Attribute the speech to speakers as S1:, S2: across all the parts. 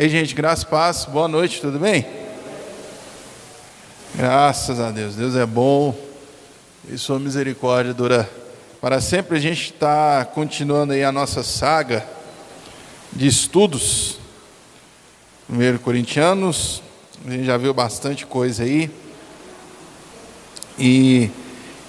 S1: Ei, gente, graças paz, boa noite, tudo bem? Graças a Deus, Deus é bom e sua misericórdia dura para sempre. A gente está continuando aí a nossa saga de estudos, 1 Corintianos, a gente já viu bastante coisa aí e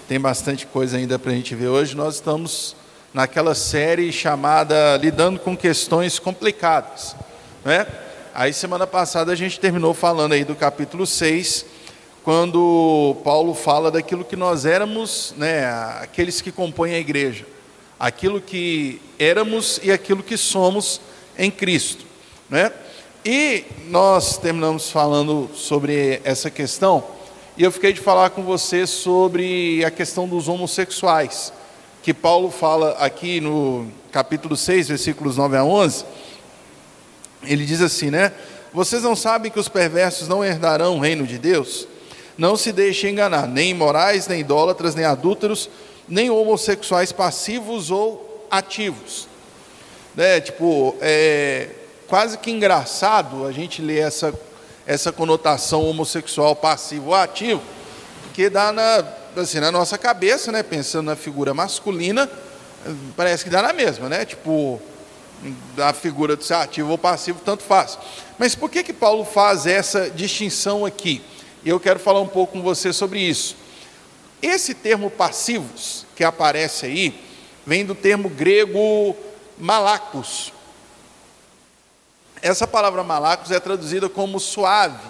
S1: tem bastante coisa ainda para a gente ver hoje. Nós estamos naquela série chamada Lidando com Questões Complicadas. Né? Aí semana passada a gente terminou falando aí do capítulo 6, quando Paulo fala daquilo que nós éramos, né, aqueles que compõem a igreja, aquilo que éramos e aquilo que somos em Cristo, né? E nós terminamos falando sobre essa questão, e eu fiquei de falar com você sobre a questão dos homossexuais, que Paulo fala aqui no capítulo 6, versículos 9 a 11, ele diz assim, né? Vocês não sabem que os perversos não herdarão o reino de Deus? Não se deixem enganar, nem imorais, nem idólatras, nem adúlteros, nem homossexuais passivos ou ativos. Né? Tipo, é quase que engraçado a gente ler essa, essa conotação homossexual passivo ou ativo, porque dá na, assim, na nossa cabeça, né? pensando na figura masculina, parece que dá na mesma, né? Tipo, da figura de ser ativo ou passivo, tanto faz. Mas por que, que Paulo faz essa distinção aqui? Eu quero falar um pouco com você sobre isso. Esse termo passivos, que aparece aí, vem do termo grego malacos. Essa palavra malacos é traduzida como suave,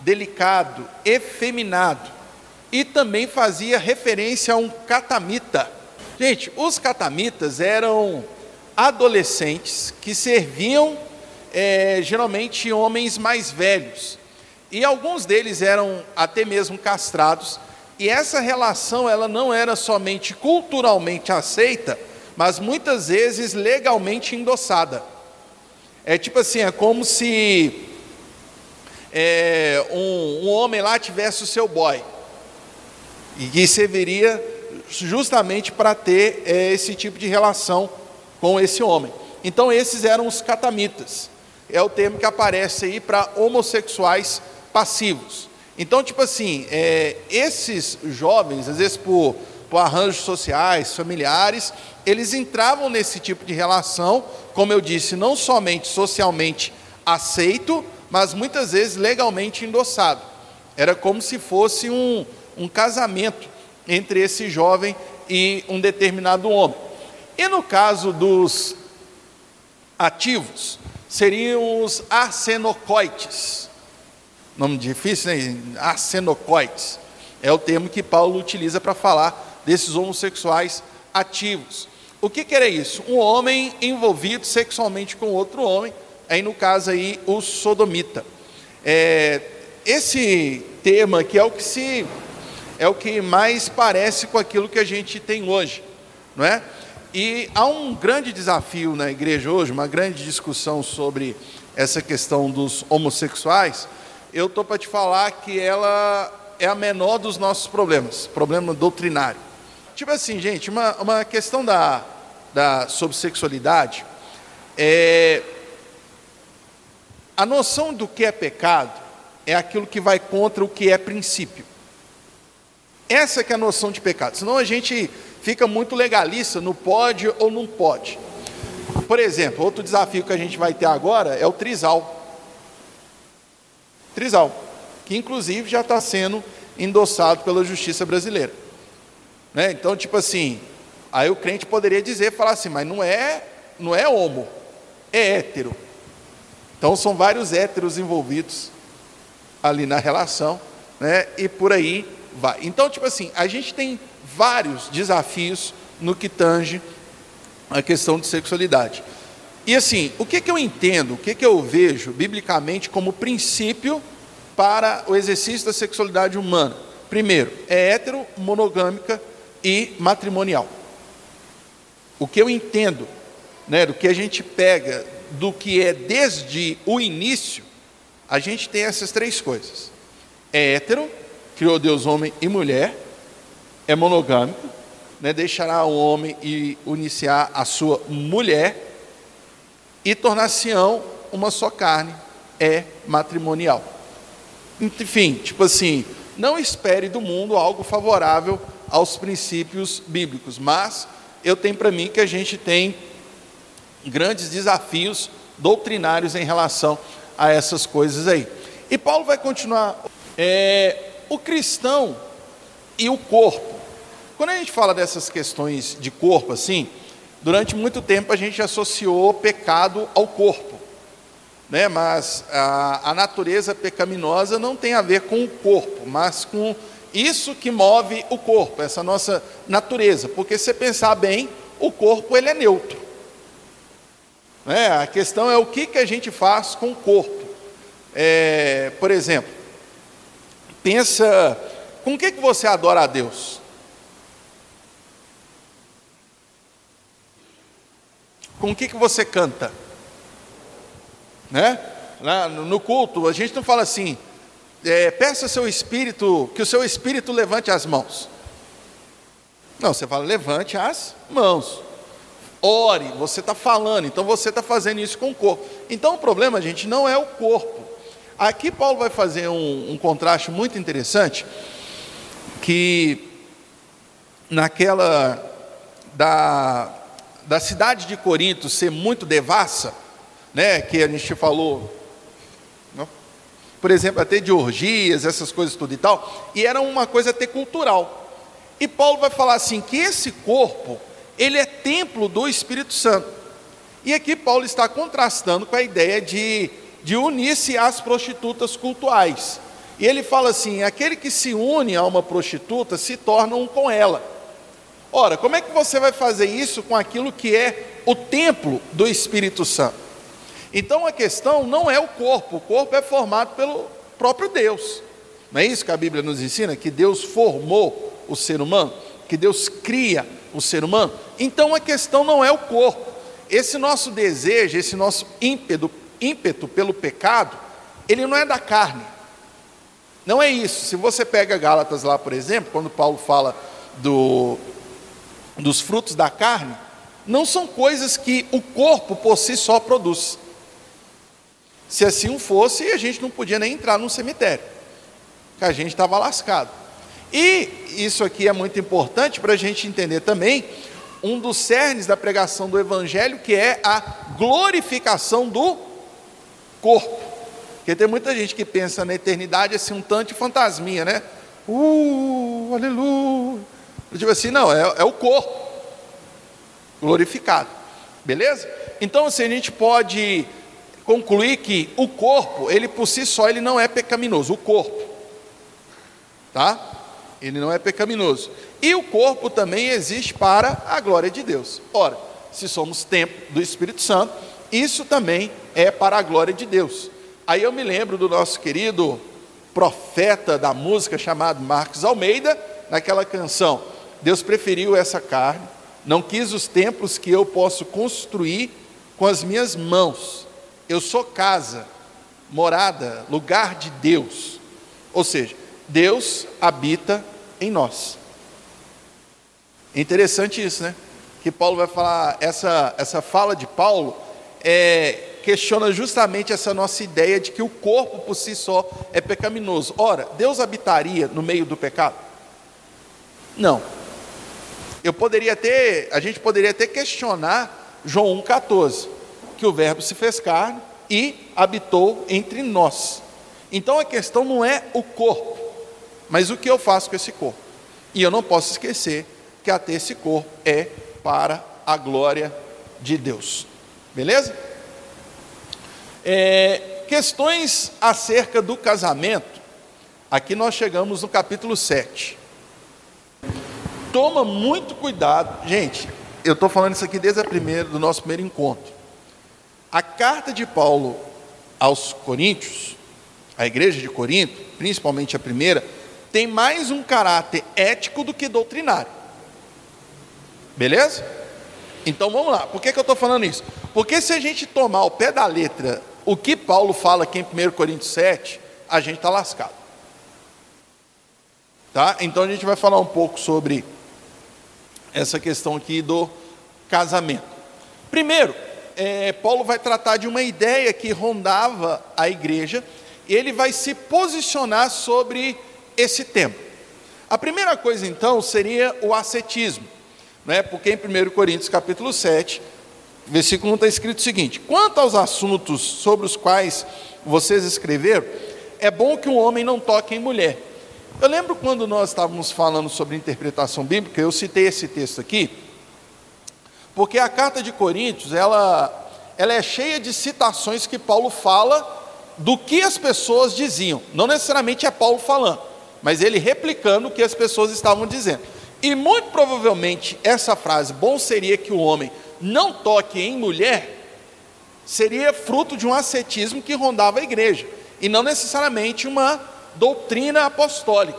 S1: delicado, efeminado. E também fazia referência a um catamita. Gente, os catamitas eram adolescentes que serviam é, geralmente homens mais velhos. E alguns deles eram até mesmo castrados. E essa relação ela não era somente culturalmente aceita, mas muitas vezes legalmente endossada. É tipo assim, é como se é, um, um, homem lá tivesse o seu boy e que serviria justamente para ter é, esse tipo de relação com esse homem. Então, esses eram os catamitas. É o termo que aparece aí para homossexuais passivos. Então, tipo assim, é, esses jovens, às vezes por, por arranjos sociais, familiares, eles entravam nesse tipo de relação, como eu disse, não somente socialmente aceito, mas muitas vezes legalmente endossado. Era como se fosse um, um casamento entre esse jovem e um determinado homem. E no caso dos ativos, seriam os arsenocoites. Nome difícil, né? Arsenocoites. É o termo que Paulo utiliza para falar desses homossexuais ativos. O que, que era isso? Um homem envolvido sexualmente com outro homem, aí no caso aí o sodomita. É, esse tema aqui é o que se é o que mais parece com aquilo que a gente tem hoje, não é? E há um grande desafio na igreja hoje, uma grande discussão sobre essa questão dos homossexuais. Eu estou para te falar que ela é a menor dos nossos problemas, problema doutrinário. Tipo assim, gente, uma, uma questão da, da, sobre sexualidade é. A noção do que é pecado é aquilo que vai contra o que é princípio. Essa que é a noção de pecado. Senão a gente fica muito legalista no pode ou não pode. Por exemplo, outro desafio que a gente vai ter agora é o trisal. Trisal, que inclusive já está sendo endossado pela justiça brasileira. Né? Então, tipo assim, aí o crente poderia dizer, falar assim, mas não é, não é homo, é hétero. Então são vários héteros envolvidos ali na relação, né? E por aí vai. Então, tipo assim, a gente tem vários desafios no que tange a questão de sexualidade. E assim, o que, que eu entendo, o que, que eu vejo biblicamente como princípio para o exercício da sexualidade humana? Primeiro, é hétero, monogâmica e matrimonial. O que eu entendo, né, do que a gente pega, do que é desde o início, a gente tem essas três coisas. É hétero, criou Deus homem e mulher, é monogâmico, né, deixará o homem e iniciar a sua mulher e tornar-se-ão uma só carne é matrimonial. Enfim, tipo assim, não espere do mundo algo favorável aos princípios bíblicos, mas eu tenho para mim que a gente tem grandes desafios doutrinários em relação a essas coisas aí. E Paulo vai continuar. É, o cristão e o corpo. Quando a gente fala dessas questões de corpo, assim, durante muito tempo a gente associou pecado ao corpo né? mas a, a natureza pecaminosa não tem a ver com o corpo, mas com isso que move o corpo, essa nossa natureza, porque se pensar bem, o corpo ele é neutro. Né? A questão é o que, que a gente faz com o corpo. É, por exemplo, pensa, com o que, que você adora a Deus? Com o que, que você canta? né? no culto, a gente não fala assim, é, peça seu espírito, que o seu espírito levante as mãos. Não, você fala, levante as mãos. Ore, você está falando, então você está fazendo isso com o corpo. Então o problema, gente, não é o corpo. Aqui Paulo vai fazer um, um contraste muito interessante, que naquela da, da cidade de Corinto ser muito devassa, né, que a gente falou, não? por exemplo, até de orgias, essas coisas tudo e tal, e era uma coisa até cultural. E Paulo vai falar assim que esse corpo, ele é templo do Espírito Santo. E aqui Paulo está contrastando com a ideia de, de unir-se às prostitutas cultuais. E ele fala assim: aquele que se une a uma prostituta se torna um com ela. Ora, como é que você vai fazer isso com aquilo que é o templo do Espírito Santo? Então a questão não é o corpo, o corpo é formado pelo próprio Deus. Não é isso que a Bíblia nos ensina? Que Deus formou o ser humano, que Deus cria o ser humano. Então a questão não é o corpo. Esse nosso desejo, esse nosso ímpeto, ímpeto pelo pecado, ele não é da carne. Não é isso. Se você pega Gálatas lá, por exemplo, quando Paulo fala do, dos frutos da carne, não são coisas que o corpo por si só produz. Se assim fosse, a gente não podia nem entrar num cemitério, que a gente estava lascado. E isso aqui é muito importante para a gente entender também um dos cernes da pregação do Evangelho, que é a glorificação do corpo. Porque tem muita gente que pensa na eternidade assim, um tanto de fantasminha, né? Uh, aleluia. Tipo assim, não, é, é o corpo glorificado. Beleza? Então, assim, a gente pode concluir que o corpo, ele por si só, ele não é pecaminoso, o corpo, tá? Ele não é pecaminoso. E o corpo também existe para a glória de Deus. Ora, se somos templo do Espírito Santo, isso também é para a glória de Deus. Aí eu me lembro do nosso querido profeta da música chamado Marcos Almeida, naquela canção: Deus preferiu essa carne, não quis os templos que eu posso construir com as minhas mãos. Eu sou casa, morada, lugar de Deus. Ou seja, Deus habita em nós. É interessante isso, né? Que Paulo vai falar, essa, essa fala de Paulo é, questiona justamente essa nossa ideia de que o corpo por si só é pecaminoso. Ora, Deus habitaria no meio do pecado? Não. Eu poderia ter, a gente poderia até questionar João 1,14 que o Verbo se fez carne e habitou entre nós. Então a questão não é o corpo, mas o que eu faço com esse corpo. E eu não posso esquecer que até esse corpo é para a glória de Deus. Beleza? É, questões acerca do casamento. Aqui nós chegamos no capítulo 7. Toma muito cuidado, gente. Eu estou falando isso aqui desde a primeira, do nosso primeiro encontro. A carta de Paulo aos Coríntios, a igreja de Corinto, principalmente a primeira, tem mais um caráter ético do que doutrinário. Beleza? Então vamos lá. Por que, que eu estou falando isso? Porque se a gente tomar ao pé da letra o que Paulo fala aqui em 1 Coríntios 7, a gente está lascado. Tá? Então a gente vai falar um pouco sobre essa questão aqui do casamento. Primeiro, é, Paulo vai tratar de uma ideia que rondava a igreja, e ele vai se posicionar sobre esse tema. A primeira coisa, então, seria o ascetismo, né? porque em 1 Coríntios capítulo 7, versículo 1 está escrito o seguinte: Quanto aos assuntos sobre os quais vocês escreveram, é bom que um homem não toque em mulher. Eu lembro quando nós estávamos falando sobre interpretação bíblica, eu citei esse texto aqui, porque a carta de Coríntios, ela, ela é cheia de citações que Paulo fala do que as pessoas diziam. Não necessariamente é Paulo falando, mas ele replicando o que as pessoas estavam dizendo. E muito provavelmente essa frase, bom seria que o homem não toque em mulher, seria fruto de um ascetismo que rondava a igreja, e não necessariamente uma doutrina apostólica.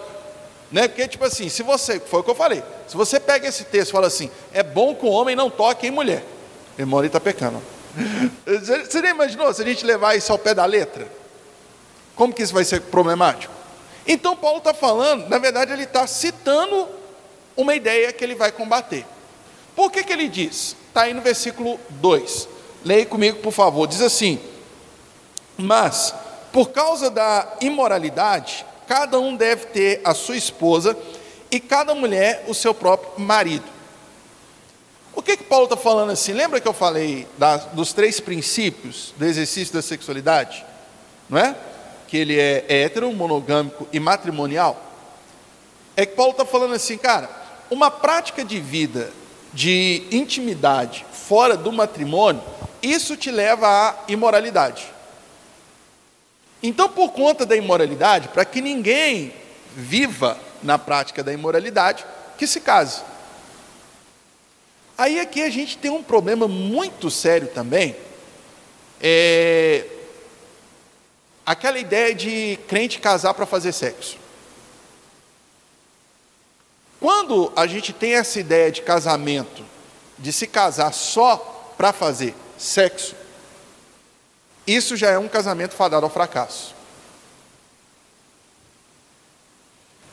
S1: Né? Porque, tipo assim, se você, foi o que eu falei, se você pega esse texto e fala assim, é bom que o homem não toque em mulher, irmão, ele está pecando. Você nem imaginou se a gente levar isso ao pé da letra? Como que isso vai ser problemático? Então, Paulo está falando, na verdade, ele está citando uma ideia que ele vai combater. Por que, que ele diz? Está aí no versículo 2. Leia comigo, por favor. Diz assim: Mas, por causa da imoralidade, cada um deve ter a sua esposa e cada mulher o seu próprio marido. O que que Paulo está falando assim? Lembra que eu falei da, dos três princípios do exercício da sexualidade? Não é? Que ele é hétero, monogâmico e matrimonial. É que Paulo está falando assim, cara, uma prática de vida de intimidade fora do matrimônio, isso te leva à imoralidade. Então, por conta da imoralidade, para que ninguém viva na prática da imoralidade, que se case. Aí aqui a gente tem um problema muito sério também, é aquela ideia de crente casar para fazer sexo. Quando a gente tem essa ideia de casamento, de se casar só para fazer sexo, isso já é um casamento fadado ao fracasso.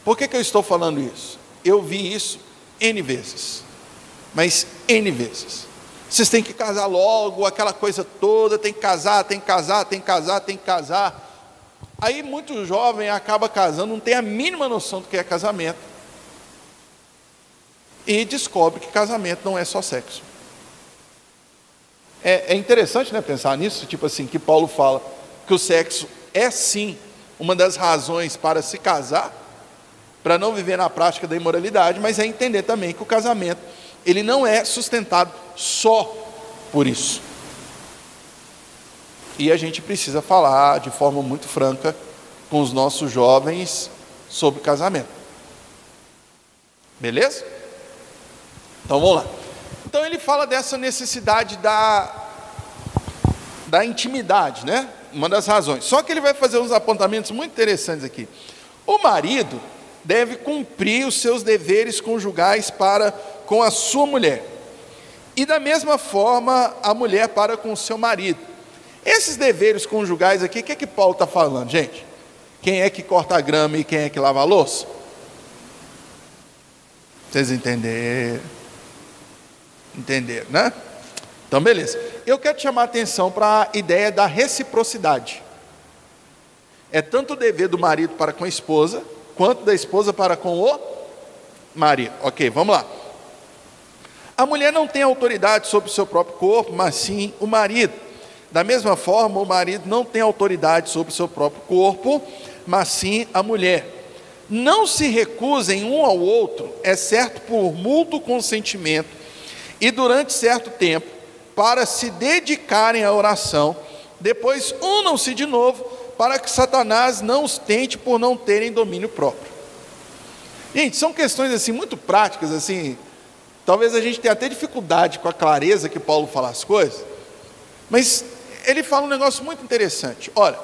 S1: Por que, que eu estou falando isso? Eu vi isso N vezes mas N vezes. Vocês têm que casar logo, aquela coisa toda, tem que casar, tem que casar, tem que casar, tem que casar. Aí muito jovem acaba casando, não tem a mínima noção do que é casamento. E descobre que casamento não é só sexo. É, é interessante né, pensar nisso, tipo assim, que Paulo fala que o sexo é sim uma das razões para se casar, para não viver na prática da imoralidade, mas é entender também que o casamento ele não é sustentado só por isso. E a gente precisa falar de forma muito franca com os nossos jovens sobre casamento. Beleza? Então vamos lá. Então ele fala dessa necessidade da, da intimidade, né? Uma das razões. Só que ele vai fazer uns apontamentos muito interessantes aqui. O marido deve cumprir os seus deveres conjugais para com a sua mulher. E da mesma forma, a mulher para com o seu marido. Esses deveres conjugais aqui, o que é que Paulo está falando, gente? Quem é que corta a grama e quem é que lava a louça? Vocês entenderam? Entenderam, né? Então, beleza. Eu quero chamar a atenção para a ideia da reciprocidade. É tanto o dever do marido para com a esposa, quanto da esposa para com o marido. Ok, vamos lá. A mulher não tem autoridade sobre o seu próprio corpo, mas sim o marido. Da mesma forma, o marido não tem autoridade sobre o seu próprio corpo, mas sim a mulher. Não se recusem um ao outro, exceto por mútuo consentimento, e durante certo tempo, para se dedicarem à oração. Depois, unam-se de novo, para que Satanás não os tente por não terem domínio próprio. Gente, são questões assim muito práticas, assim, Talvez a gente tenha até dificuldade com a clareza que Paulo fala as coisas, mas ele fala um negócio muito interessante. Olha,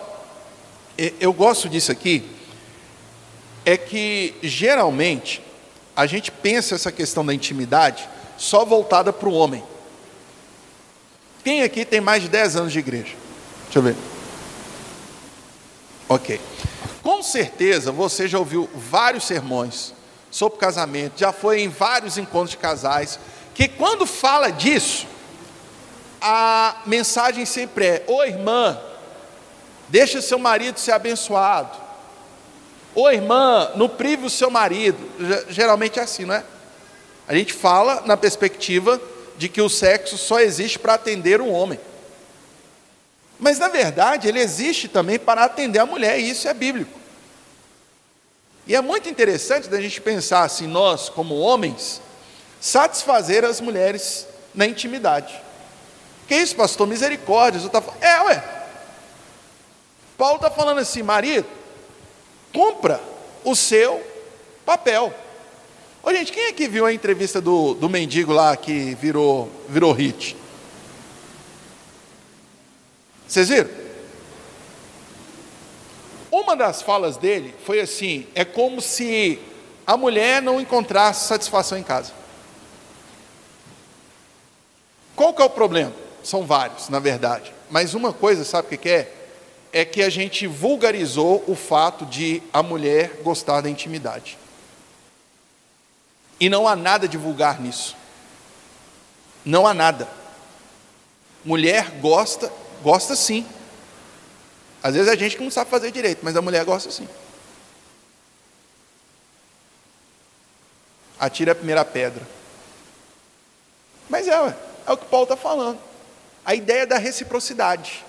S1: eu gosto disso aqui, é que geralmente a gente pensa essa questão da intimidade só voltada para o homem. Quem aqui tem mais de 10 anos de igreja? Deixa eu ver. Ok. Com certeza você já ouviu vários sermões sobre casamento, já foi em vários encontros de casais, que quando fala disso, a mensagem sempre é: Ô irmã, deixa seu marido ser abençoado. Ô irmã, não prive o seu marido. Geralmente é assim, não é? A gente fala na perspectiva de que o sexo só existe para atender o homem. Mas na verdade, ele existe também para atender a mulher, e isso é bíblico. E é muito interessante da gente pensar assim, nós, como homens, satisfazer as mulheres na intimidade. Que isso, pastor? Misericórdia. Tá... É, ué. Paulo está falando assim, marido, cumpra o seu papel. Ô, gente, quem aqui viu a entrevista do, do mendigo lá que virou, virou hit? Vocês viram? Uma das falas dele foi assim: é como se a mulher não encontrasse satisfação em casa. Qual que é o problema? São vários, na verdade. Mas uma coisa, sabe o que é? É que a gente vulgarizou o fato de a mulher gostar da intimidade. E não há nada de vulgar nisso. Não há nada. Mulher gosta, gosta sim. Às vezes a gente que não sabe fazer direito, mas a mulher gosta sim. Atira a primeira pedra. Mas é. É o que Paulo está falando. A ideia da reciprocidade.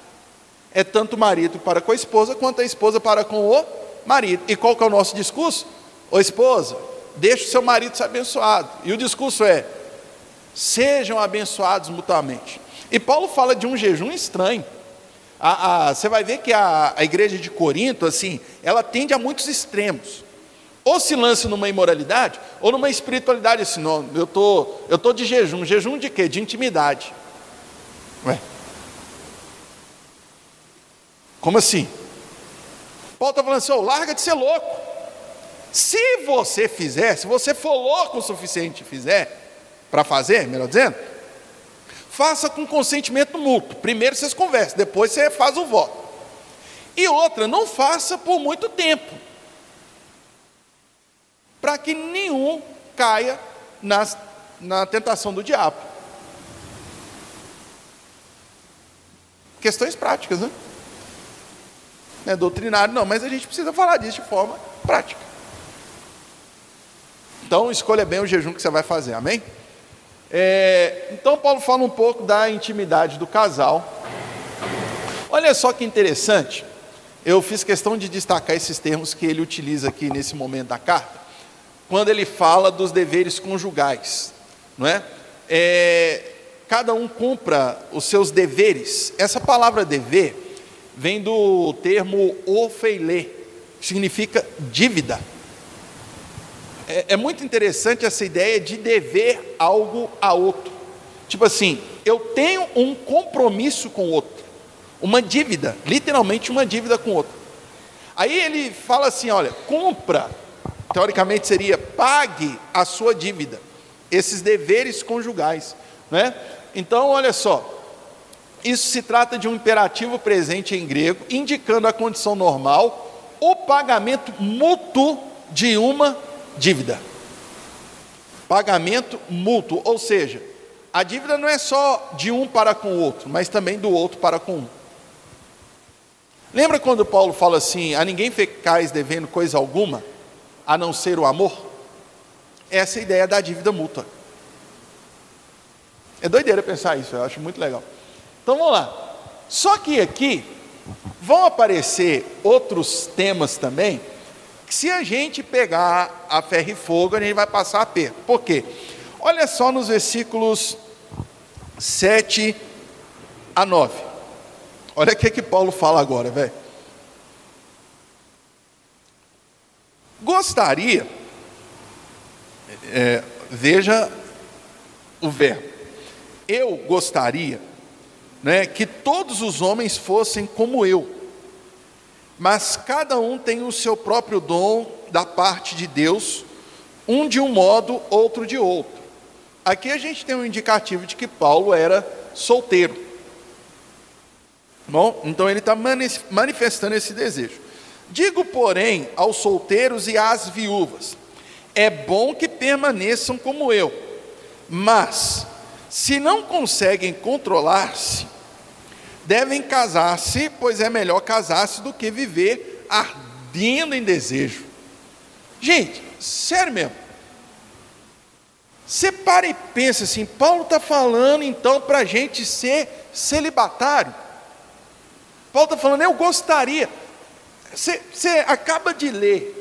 S1: É tanto o marido para com a esposa, quanto a esposa para com o marido. E qual que é o nosso discurso? Ô esposa, deixe o seu marido ser abençoado. E o discurso é: sejam abençoados mutuamente. E Paulo fala de um jejum estranho. A, a, você vai ver que a, a igreja de Corinto, assim, ela tende a muitos extremos ou se lance numa imoralidade, ou numa espiritualidade assim, não, eu tô, eu tô de jejum, jejum de quê? De intimidade. Ué. Como assim? Paulo está falando assim, oh, larga de ser louco. Se você fizer, se você for louco o suficiente fizer, para fazer, melhor dizendo, faça com consentimento mútuo. Primeiro vocês conversam, depois você faz o voto. E outra, não faça por muito tempo para que nenhum caia nas, na tentação do diabo. Questões práticas, né? Não é doutrinário, não, mas a gente precisa falar disso de forma prática. Então, escolha bem o jejum que você vai fazer, amém? É, então, Paulo fala um pouco da intimidade do casal. Olha só que interessante, eu fiz questão de destacar esses termos que ele utiliza aqui nesse momento da carta quando ele fala dos deveres conjugais, não é? é cada um cumpra os seus deveres. Essa palavra dever vem do termo ofeilê, significa dívida. É, é muito interessante essa ideia de dever algo a outro. Tipo assim, eu tenho um compromisso com o outro, uma dívida, literalmente uma dívida com o outro. Aí ele fala assim: olha, cumpra teoricamente seria pague a sua dívida, esses deveres conjugais, né? Então, olha só, isso se trata de um imperativo presente em grego, indicando a condição normal, o pagamento mútuo de uma dívida. Pagamento mútuo, ou seja, a dívida não é só de um para com o outro, mas também do outro para com um. Lembra quando Paulo fala assim: a ninguém ficais devendo coisa alguma? a não ser o amor? Essa é a ideia da dívida mútua. É doideira pensar isso, eu acho muito legal. Então vamos lá. Só que aqui vão aparecer outros temas também, se a gente pegar a ferro e fogo, a gente vai passar a perto. Por quê? Olha só nos versículos 7 a 9. Olha o que, que Paulo fala agora, velho. Gostaria, é, veja o verbo, eu gostaria né, que todos os homens fossem como eu, mas cada um tem o seu próprio dom da parte de Deus, um de um modo, outro de outro. Aqui a gente tem um indicativo de que Paulo era solteiro. Bom, então ele está manifestando esse desejo. Digo, porém, aos solteiros e às viúvas: é bom que permaneçam como eu, mas se não conseguem controlar-se, devem casar-se, pois é melhor casar-se do que viver ardendo em desejo. Gente, sério mesmo. Você para e pensa assim, Paulo está falando então para a gente ser celibatário. Paulo está falando, eu gostaria. Você, acaba de ler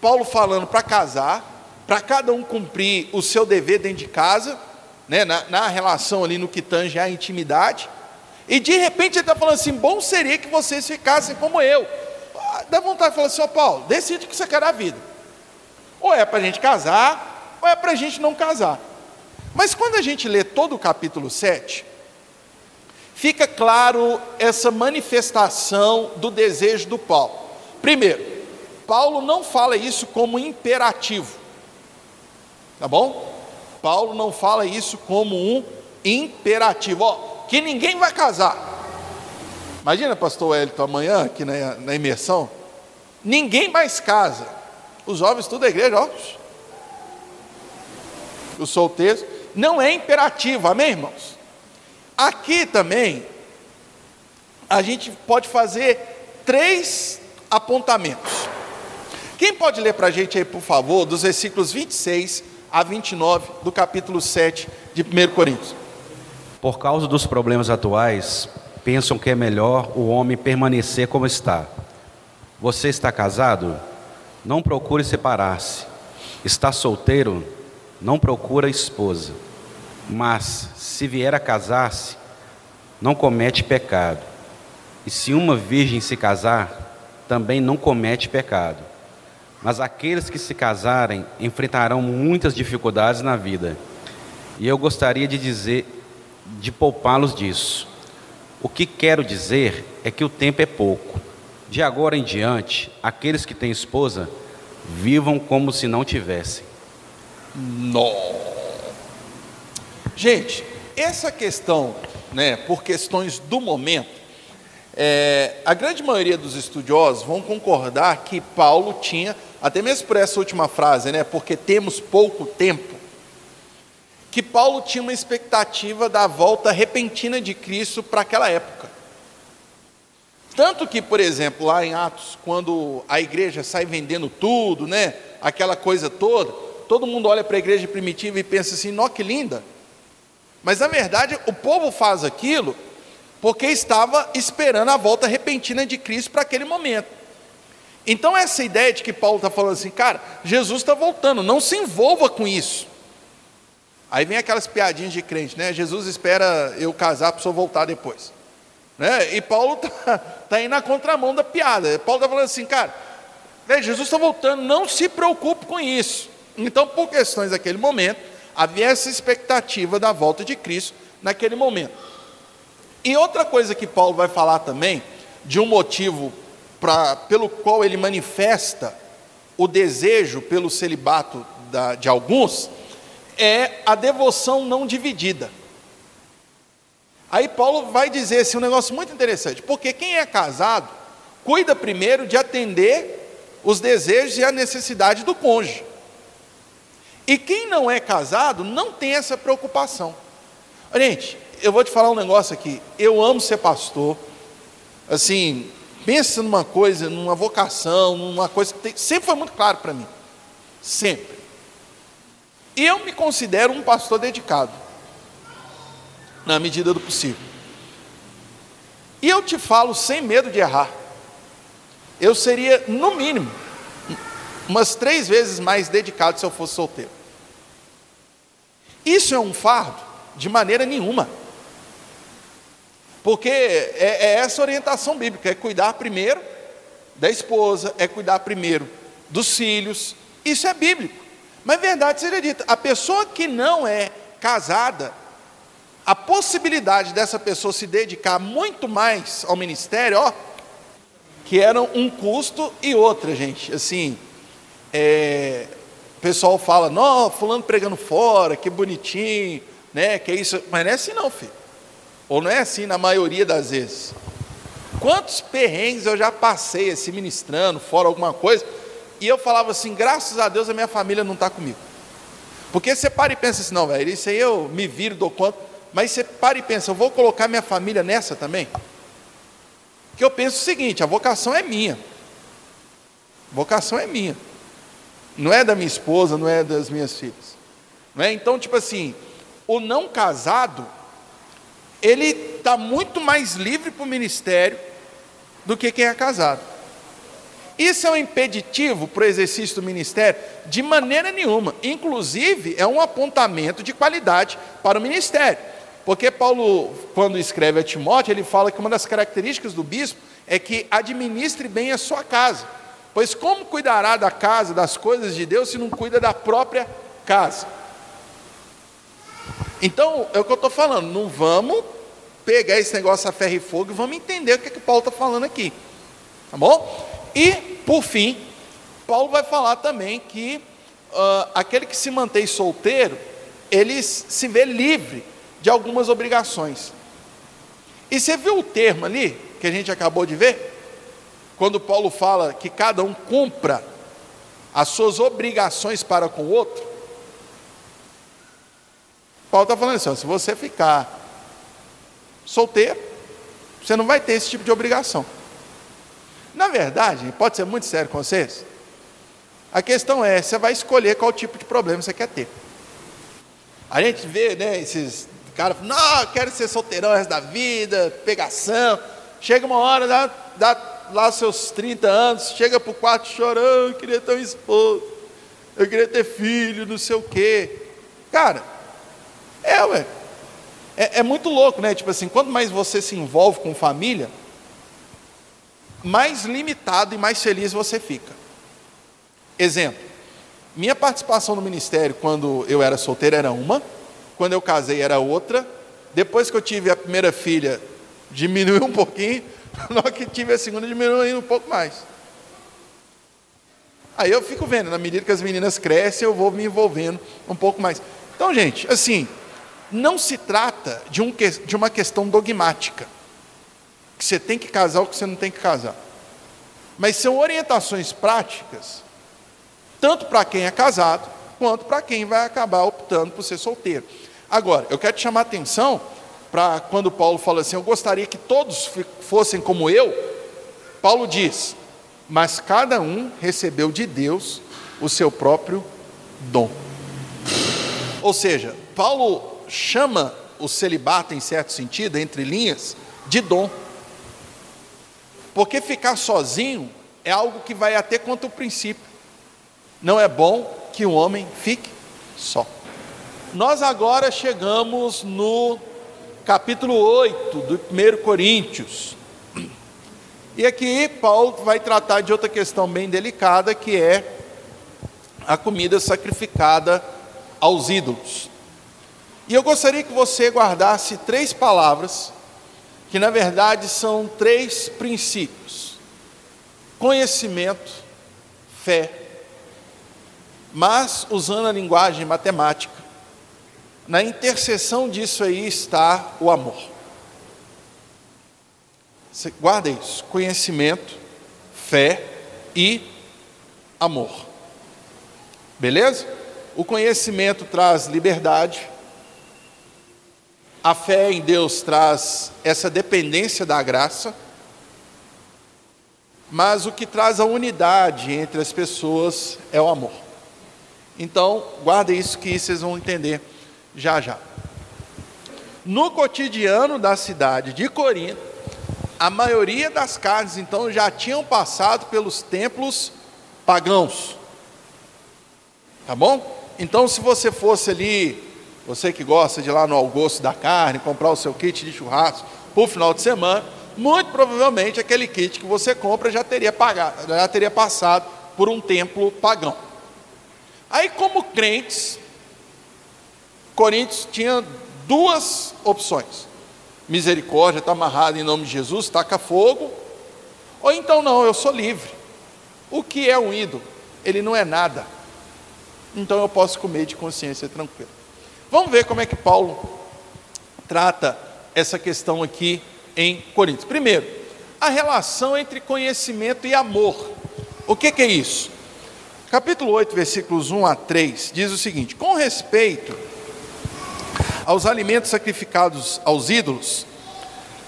S1: Paulo falando para casar, para cada um cumprir o seu dever dentro de casa, né, na, na relação ali no que tange a intimidade, e de repente ele está falando assim: bom seria que vocês ficassem como eu. Ah, dá vontade de falar assim: ó Paulo, decide o que você quer da vida. Ou é para a gente casar, ou é para a gente não casar. Mas quando a gente lê todo o capítulo 7, fica claro essa manifestação do desejo do Paulo. Primeiro, Paulo não fala isso como imperativo, tá bom? Paulo não fala isso como um imperativo, ó, que ninguém vai casar. Imagina, pastor Wellington, amanhã, aqui na, na imersão, ninguém mais casa. Os jovens, tudo da igreja, ó. Os solteiros, não é imperativo, amém, irmãos? Aqui também, a gente pode fazer três apontamentos. Quem pode ler para a gente aí, por favor, dos versículos 26 a 29 do capítulo 7 de 1 Coríntios?
S2: Por causa dos problemas atuais, pensam que é melhor o homem permanecer como está. Você está casado? Não procure separar-se. Está solteiro? Não procura esposa. Mas, se vier a casar-se, não comete pecado. E se uma virgem se casar, também não comete pecado. Mas aqueles que se casarem enfrentarão muitas dificuldades na vida. E eu gostaria de dizer de poupá-los disso. O que quero dizer é que o tempo é pouco. De agora em diante, aqueles que têm esposa vivam como se não tivessem.
S1: Nó. Gente, essa questão, né, por questões do momento, é, a grande maioria dos estudiosos vão concordar que Paulo tinha, até mesmo por essa última frase, né, porque temos pouco tempo, que Paulo tinha uma expectativa da volta repentina de Cristo para aquela época. Tanto que, por exemplo, lá em Atos, quando a igreja sai vendendo tudo, né, aquela coisa toda, todo mundo olha para a igreja primitiva e pensa assim: "Nó que linda". Mas na verdade, o povo faz aquilo porque estava esperando a volta repentina de Cristo para aquele momento. Então, essa ideia de que Paulo está falando assim, cara, Jesus está voltando, não se envolva com isso. Aí vem aquelas piadinhas de crente, né? Jesus espera eu casar para o senhor voltar depois. Né? E Paulo está tá indo na contramão da piada. Paulo está falando assim, cara, né, Jesus está voltando, não se preocupe com isso. Então, por questões daquele momento, havia essa expectativa da volta de Cristo naquele momento. E outra coisa que Paulo vai falar também, de um motivo pra, pelo qual ele manifesta o desejo pelo celibato da, de alguns, é a devoção não dividida. Aí Paulo vai dizer assim, um negócio muito interessante, porque quem é casado cuida primeiro de atender os desejos e a necessidade do cônjuge. E quem não é casado não tem essa preocupação. Gente, eu vou te falar um negócio aqui. Eu amo ser pastor. Assim, pensa numa coisa, numa vocação, numa coisa que tem, sempre foi muito claro para mim. Sempre. Eu me considero um pastor dedicado, na medida do possível. E eu te falo sem medo de errar. Eu seria, no mínimo, umas três vezes mais dedicado se eu fosse solteiro. Isso é um fardo? De maneira nenhuma. Porque é, é essa orientação bíblica: é cuidar primeiro da esposa, é cuidar primeiro dos filhos. Isso é bíblico. Mas verdade seja dita, a pessoa que não é casada, a possibilidade dessa pessoa se dedicar muito mais ao ministério, ó, que era um custo e outra, gente. Assim, é, o pessoal fala, não, fulano pregando fora, que bonitinho, né? Que é isso, mas não é assim não, filho. Ou não é assim na maioria das vezes. Quantos perrengues eu já passei assim ministrando, fora alguma coisa, e eu falava assim: graças a Deus a minha família não está comigo. Porque você para e pensa assim, não, velho, isso aí eu me viro, dou conta. Mas você para e pensa, eu vou colocar minha família nessa também? Que eu penso o seguinte: a vocação é minha. A vocação é minha. Não é da minha esposa, não é das minhas filhas. Não é? Então, tipo assim, o não casado, ele está muito mais livre para o ministério do que quem é casado. Isso é um impeditivo para o exercício do ministério? De maneira nenhuma. Inclusive, é um apontamento de qualidade para o ministério. Porque Paulo, quando escreve a Timóteo, ele fala que uma das características do bispo é que administre bem a sua casa. Pois como cuidará da casa, das coisas de Deus, se não cuida da própria casa? Então, é o que eu estou falando, não vamos pegar esse negócio a ferro e fogo e vamos entender o que, é que Paulo está falando aqui. Tá bom? E, por fim, Paulo vai falar também que uh, aquele que se mantém solteiro, ele se vê livre de algumas obrigações. E você viu o termo ali, que a gente acabou de ver? Quando Paulo fala que cada um cumpra as suas obrigações para com o outro. Paulo está falando assim: se você ficar solteiro, você não vai ter esse tipo de obrigação. Na verdade, pode ser muito sério com vocês. A questão é, você vai escolher qual tipo de problema você quer ter. A gente vê, né, esses cara fala, não, quero ser solteirão o resto da vida, pegação. Chega uma hora, dá, dá lá seus 30 anos, chega para o quarto chorando, eu queria ter um esposo, eu queria ter filho, não sei o quê. Cara, é, ué. É, é muito louco, né? Tipo assim, quanto mais você se envolve com família, mais limitado e mais feliz você fica. Exemplo, minha participação no ministério quando eu era solteiro era uma, quando eu casei era outra. Depois que eu tive a primeira filha, diminuiu um pouquinho. Na hora que tive a segunda, diminuiu um pouco mais. Aí eu fico vendo, na medida que as meninas crescem, eu vou me envolvendo um pouco mais. Então, gente, assim, não se trata de, um, de uma questão dogmática, que você tem que casar ou que você não tem que casar. Mas são orientações práticas, tanto para quem é casado, quanto para quem vai acabar optando por ser solteiro. Agora, eu quero te chamar a atenção para quando Paulo fala assim: Eu gostaria que todos fossem como eu. Paulo diz: Mas cada um recebeu de Deus o seu próprio dom. Ou seja, Paulo chama o celibato, em certo sentido, entre linhas, de dom. Porque ficar sozinho é algo que vai até contra o princípio. Não é bom que o homem fique só. Nós agora chegamos no capítulo 8 do 1 Coríntios. E aqui Paulo vai tratar de outra questão bem delicada, que é a comida sacrificada aos ídolos. E eu gostaria que você guardasse três palavras, que na verdade são três princípios: conhecimento, fé, mas usando a linguagem matemática na interseção disso aí está o amor. Você guarda isso: conhecimento, fé e amor. Beleza? O conhecimento traz liberdade, a fé em Deus traz essa dependência da graça, mas o que traz a unidade entre as pessoas é o amor. Então, guarda isso que vocês vão entender já já. No cotidiano da cidade de Corinto, a maioria das casas então já tinham passado pelos templos pagãos. Tá bom? Então, se você fosse ali, você que gosta de ir lá no almoço da carne, comprar o seu kit de churrasco para o final de semana, muito provavelmente aquele kit que você compra já teria pagado, já teria passado por um templo pagão. Aí, como crentes, Coríntios tinha duas opções: misericórdia, está amarrado em nome de Jesus, taca fogo, ou então não, eu sou livre. O que é um ídolo? Ele não é nada. Então eu posso comer de consciência tranquila. Vamos ver como é que Paulo trata essa questão aqui em Coríntios. Primeiro, a relação entre conhecimento e amor. O que, que é isso? Capítulo 8, versículos 1 a 3, diz o seguinte: Com respeito aos alimentos sacrificados aos ídolos,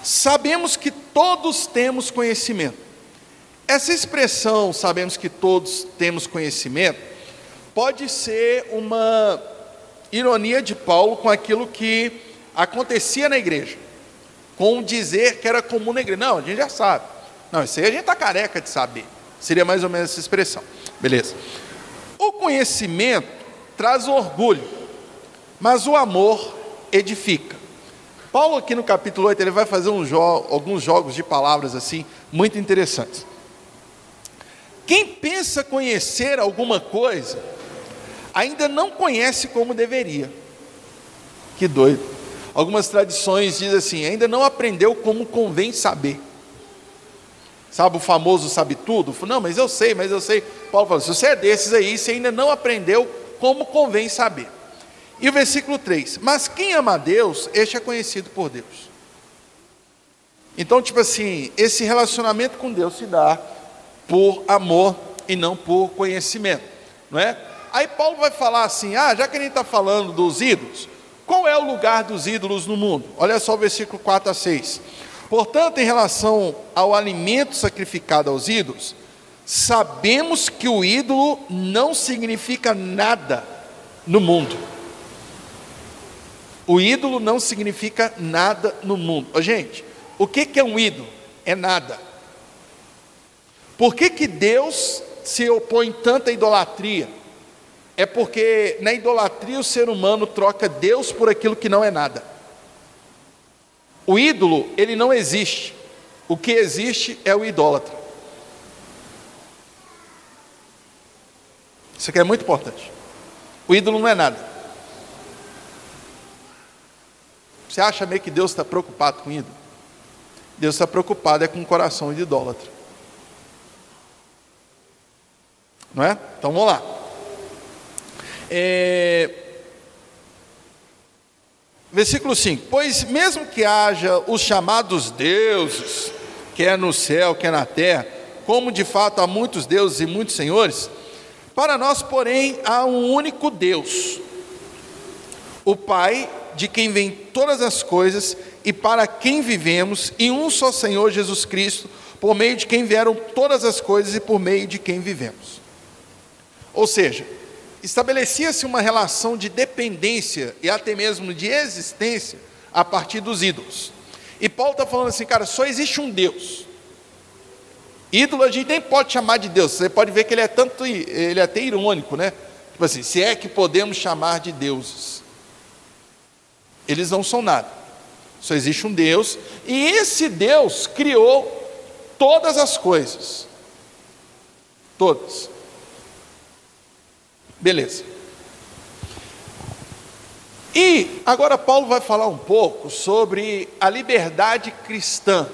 S1: sabemos que todos temos conhecimento. Essa expressão, sabemos que todos temos conhecimento, pode ser uma ironia de Paulo com aquilo que acontecia na igreja, com dizer que era comum na igreja. Não, a gente já sabe. Não, isso aí a gente está careca de saber. Seria mais ou menos essa expressão. Beleza. O conhecimento traz orgulho, mas o amor edifica. Paulo, aqui no capítulo 8, ele vai fazer um jo alguns jogos de palavras assim, muito interessantes. Quem pensa conhecer alguma coisa, ainda não conhece como deveria. Que doido. Algumas tradições dizem assim: ainda não aprendeu como convém saber. Sabe o famoso sabe tudo? Não, mas eu sei, mas eu sei. Paulo fala: se você é desses aí, você ainda não aprendeu como convém saber. E o versículo 3: Mas quem ama a Deus, este é conhecido por Deus. Então, tipo assim, esse relacionamento com Deus se dá por amor e não por conhecimento, não é? Aí Paulo vai falar assim: ah, já que a gente está falando dos ídolos, qual é o lugar dos ídolos no mundo? Olha só o versículo 4 a 6. Portanto, em relação ao alimento sacrificado aos ídolos, sabemos que o ídolo não significa nada no mundo o ídolo não significa nada no mundo. Gente, o que, é um ídolo? É nada. Por que, que Deus se opõe tanto à idolatria? É porque na idolatria o ser humano troca Deus por aquilo que não é nada. O ídolo, ele não existe. O que existe é o idólatra. Isso aqui é muito importante. O ídolo não é nada. Você acha meio que Deus está preocupado com ídolo? Deus está preocupado é com o coração de idólatra. Não é? Então vamos lá. É... Versículo 5: Pois mesmo que haja os chamados deuses, quer no céu, quer na terra, como de fato há muitos deuses e muitos senhores, para nós, porém, há um único Deus, o Pai de quem vem todas as coisas e para quem vivemos, em um só Senhor Jesus Cristo, por meio de quem vieram todas as coisas e por meio de quem vivemos. Ou seja, estabelecia-se uma relação de dependência e até mesmo de existência a partir dos ídolos. E Paulo está falando assim, cara, só existe um Deus. Ídolo a gente nem pode chamar de Deus. Você pode ver que ele é tanto, ele é até irônico, né? Tipo assim, se é que podemos chamar de deuses. Eles não são nada. Só existe um Deus, e esse Deus criou todas as coisas. Todas. Beleza. E agora Paulo vai falar um pouco sobre a liberdade cristã.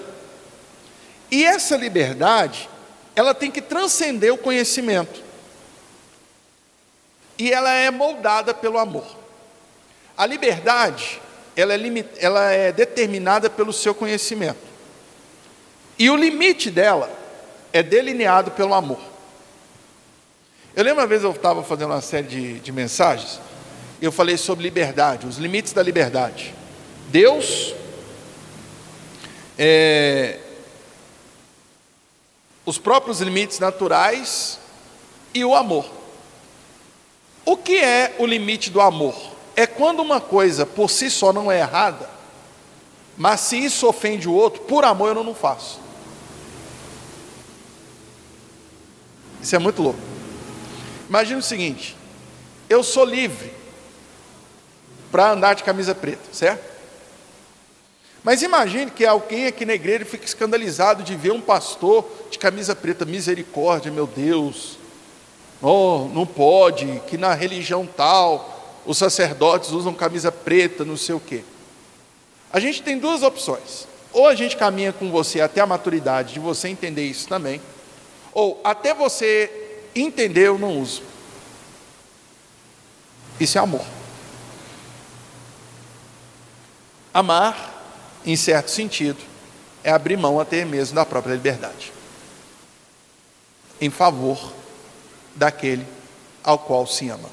S1: E essa liberdade, ela tem que transcender o conhecimento. E ela é moldada pelo amor. A liberdade, ela é, limit, ela é determinada pelo seu conhecimento. E o limite dela é delineado pelo amor. Eu lembro uma vez eu estava fazendo uma série de, de mensagens, eu falei sobre liberdade, os limites da liberdade. Deus, é, os próprios limites naturais e o amor. O que é o limite do amor? é quando uma coisa por si só não é errada, mas se isso ofende o outro, por amor eu não faço. Isso é muito louco. Imagina o seguinte: eu sou livre para andar de camisa preta, certo? Mas imagine que alguém aqui na igreja fique escandalizado de ver um pastor de camisa preta, misericórdia, meu Deus. Oh, não pode, que na religião tal, os sacerdotes usam camisa preta, não sei o quê. A gente tem duas opções. Ou a gente caminha com você até a maturidade de você entender isso também, ou até você entender eu não uso. Isso é amor. Amar, em certo sentido, é abrir mão até mesmo da própria liberdade, em favor daquele ao qual se ama.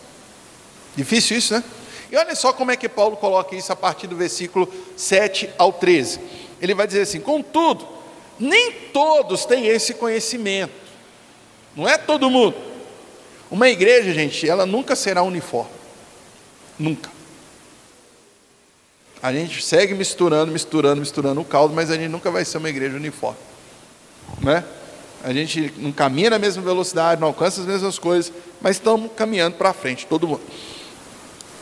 S1: Difícil isso, né? E olha só como é que Paulo coloca isso a partir do versículo 7 ao 13. Ele vai dizer assim: Contudo, nem todos têm esse conhecimento, não é todo mundo. Uma igreja, gente, ela nunca será uniforme, nunca. A gente segue misturando, misturando, misturando o caldo, mas a gente nunca vai ser uma igreja uniforme, né? A gente não caminha na mesma velocidade, não alcança as mesmas coisas, mas estamos caminhando para frente, todo mundo.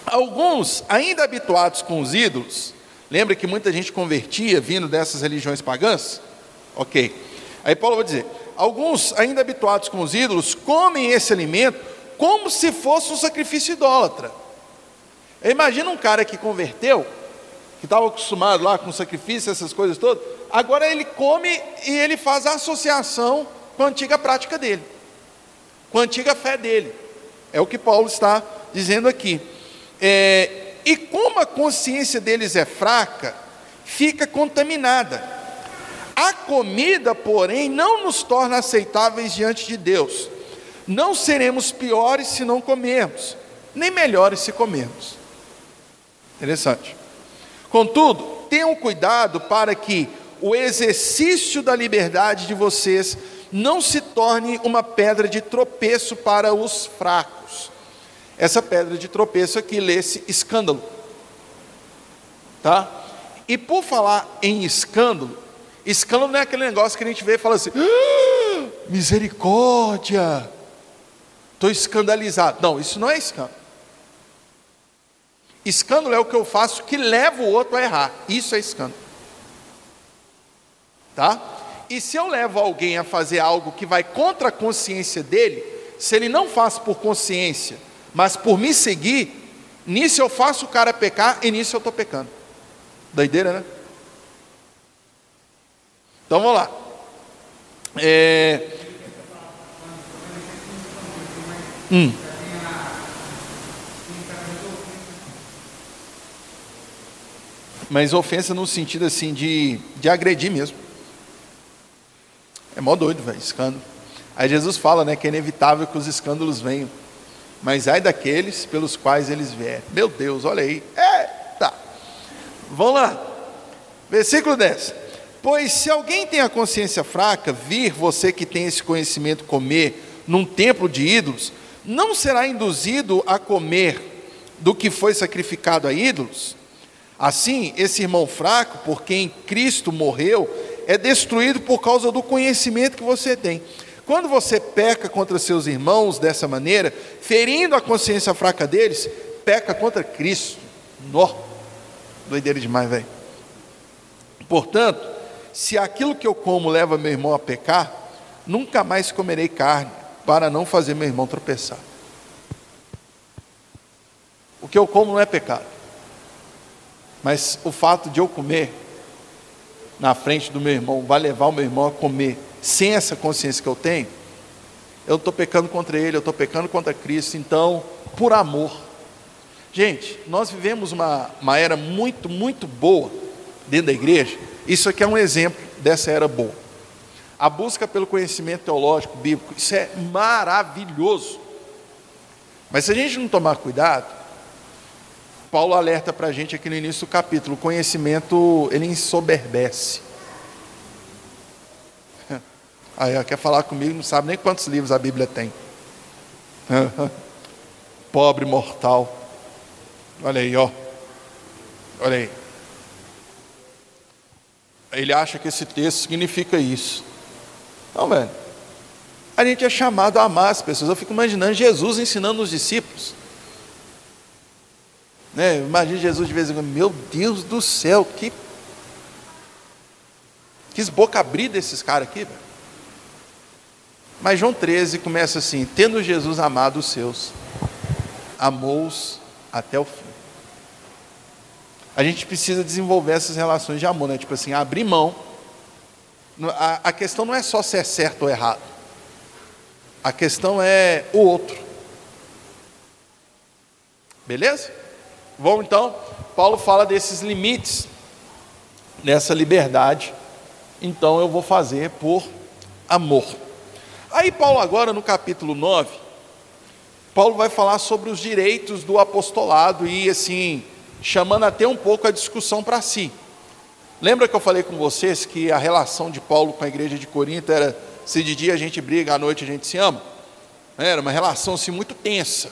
S1: Alguns, ainda habituados com os ídolos, lembra que muita gente convertia vindo dessas religiões pagãs? Ok. Aí Paulo vai dizer: alguns, ainda habituados com os ídolos, comem esse alimento como se fosse um sacrifício idólatra. Imagina um cara que converteu, que estava acostumado lá com sacrifício, essas coisas todas, agora ele come e ele faz a associação com a antiga prática dele, com a antiga fé dele. É o que Paulo está dizendo aqui. É, e como a consciência deles é fraca, fica contaminada. A comida, porém, não nos torna aceitáveis diante de Deus. Não seremos piores se não comermos, nem melhores se comermos. Interessante. Contudo, tenham cuidado para que o exercício da liberdade de vocês não se torne uma pedra de tropeço para os fracos essa pedra de tropeço aqui, lê-se escândalo. Tá? E por falar em escândalo, escândalo não é aquele negócio que a gente vê e fala assim: ah, misericórdia, estou escandalizado. Não, isso não é escândalo. Escândalo é o que eu faço que leva o outro a errar. Isso é escândalo. Tá? E se eu levo alguém a fazer algo que vai contra a consciência dele, se ele não faz por consciência, mas por me seguir, nisso eu faço o cara pecar e nisso eu estou pecando. Doideira, né? Então vamos lá. É... Hum. Mas ofensa no sentido assim de, de agredir mesmo. É mó doido, velho, escândalo. Aí Jesus fala, né, que é inevitável que os escândalos venham mas ai daqueles pelos quais eles vierem. Meu Deus, olha aí. É, tá. Vamos lá. Versículo 10. Pois se alguém tem a consciência fraca, vir você que tem esse conhecimento comer num templo de ídolos, não será induzido a comer do que foi sacrificado a ídolos? Assim, esse irmão fraco, por quem Cristo morreu, é destruído por causa do conhecimento que você tem. Quando você peca contra seus irmãos dessa maneira, ferindo a consciência fraca deles, peca contra Cristo. Nó, doideira demais, velho. Portanto, se aquilo que eu como leva meu irmão a pecar, nunca mais comerei carne, para não fazer meu irmão tropeçar. O que eu como não é pecado, mas o fato de eu comer na frente do meu irmão vai levar o meu irmão a comer sem essa consciência que eu tenho, eu estou pecando contra Ele, eu estou pecando contra Cristo, então, por amor. Gente, nós vivemos uma, uma era muito, muito boa dentro da igreja. Isso aqui é um exemplo dessa era boa. A busca pelo conhecimento teológico, bíblico, isso é maravilhoso. Mas se a gente não tomar cuidado, Paulo alerta para a gente aqui no início do capítulo: o conhecimento ele ensoberbece. Aí quer falar comigo, não sabe nem quantos livros a Bíblia tem. Pobre mortal. Olha aí, ó. Olha aí. Ele acha que esse texto significa isso. Não, velho. A gente é chamado a amar as pessoas. Eu fico imaginando Jesus ensinando os discípulos. Né? Imagina Jesus de vez em quando, meu Deus do céu, que, que boca abrida esses caras aqui, velho. Mas João 13 começa assim: tendo Jesus amado os seus, amou-os até o fim. A gente precisa desenvolver essas relações de amor, né? Tipo assim, abrir mão. A, a questão não é só se é certo ou errado. A questão é o outro. Beleza? Bom, então, Paulo fala desses limites, dessa liberdade. Então eu vou fazer por amor. Aí Paulo agora no capítulo 9, Paulo vai falar sobre os direitos do apostolado e assim, chamando até um pouco a discussão para si. Lembra que eu falei com vocês que a relação de Paulo com a igreja de Corinto era se de dia a gente briga, à noite a gente se ama? Era uma relação assim muito tensa.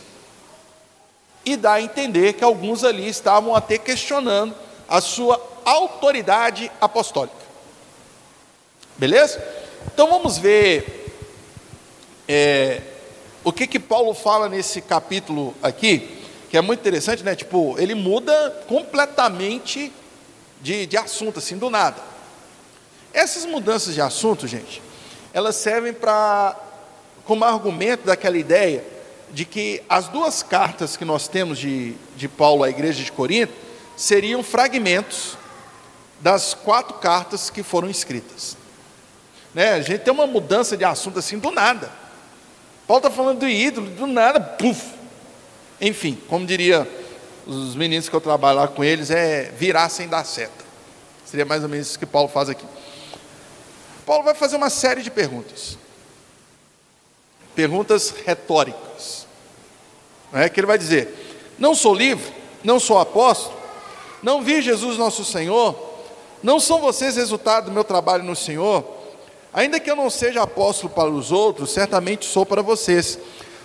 S1: E dá a entender que alguns ali estavam até questionando a sua autoridade apostólica. Beleza? Então vamos ver é, o que que Paulo fala nesse capítulo aqui, que é muito interessante, né? Tipo, ele muda completamente de, de assunto, assim, do nada. Essas mudanças de assunto, gente, elas servem para, como argumento daquela ideia de que as duas cartas que nós temos de, de Paulo à igreja de Corinto seriam fragmentos das quatro cartas que foram escritas. Né? A gente tem uma mudança de assunto assim do nada. Paulo está falando do ídolo, do nada, puf. Enfim, como diria os meninos que eu trabalho lá com eles, é virar sem dar seta. Seria mais ou menos isso que Paulo faz aqui. Paulo vai fazer uma série de perguntas. Perguntas retóricas. É que ele vai dizer: Não sou livre, não sou apóstolo, não vi Jesus nosso Senhor, não são vocês resultado do meu trabalho no Senhor? Ainda que eu não seja apóstolo para os outros, certamente sou para vocês,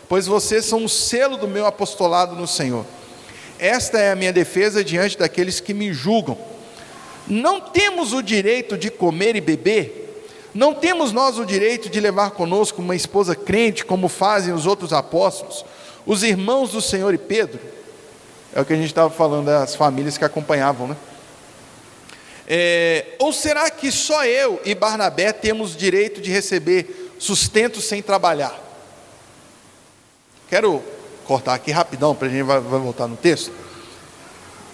S1: pois vocês são o selo do meu apostolado no Senhor. Esta é a minha defesa diante daqueles que me julgam. Não temos o direito de comer e beber? Não temos nós o direito de levar conosco uma esposa crente, como fazem os outros apóstolos, os irmãos do Senhor e Pedro? É o que a gente estava falando das famílias que acompanhavam, né? É, ou será que só eu e Barnabé temos direito de receber sustento sem trabalhar? Quero cortar aqui rapidão, para a gente vai, vai, voltar no texto.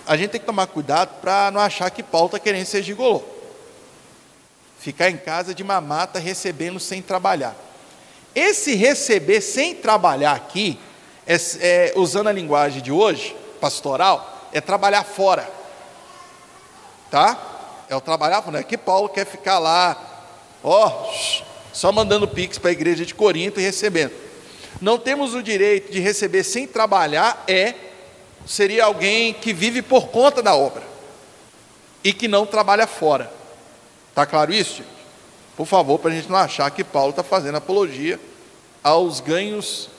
S1: A gente tem que tomar cuidado para não achar que Paulo está querendo ser gigolô. Ficar em casa de mamata recebendo sem trabalhar. Esse receber sem trabalhar aqui, é, é, usando a linguagem de hoje, pastoral, é trabalhar fora. Tá? É o trabalhar, não é que Paulo quer ficar lá, ó, só mandando pix para a igreja de Corinto e recebendo. Não temos o direito de receber sem trabalhar, é, seria alguém que vive por conta da obra e que não trabalha fora. Está claro isso, gente? Por favor, para a gente não achar que Paulo está fazendo apologia aos ganhos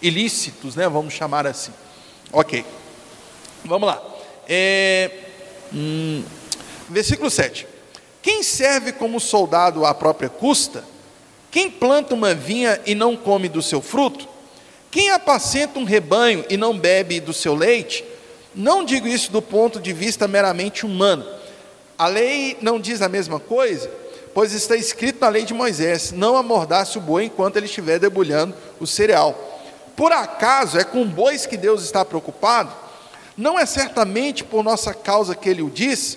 S1: ilícitos, né? Vamos chamar assim. Ok. Vamos lá. É, hum, Versículo 7. Quem serve como soldado à própria custa? Quem planta uma vinha e não come do seu fruto? Quem apacenta um rebanho e não bebe do seu leite? Não digo isso do ponto de vista meramente humano. A lei não diz a mesma coisa, pois está escrito na lei de Moisés: não amordace o boi enquanto ele estiver debulhando o cereal. Por acaso é com bois que Deus está preocupado? Não é certamente por nossa causa que ele o diz?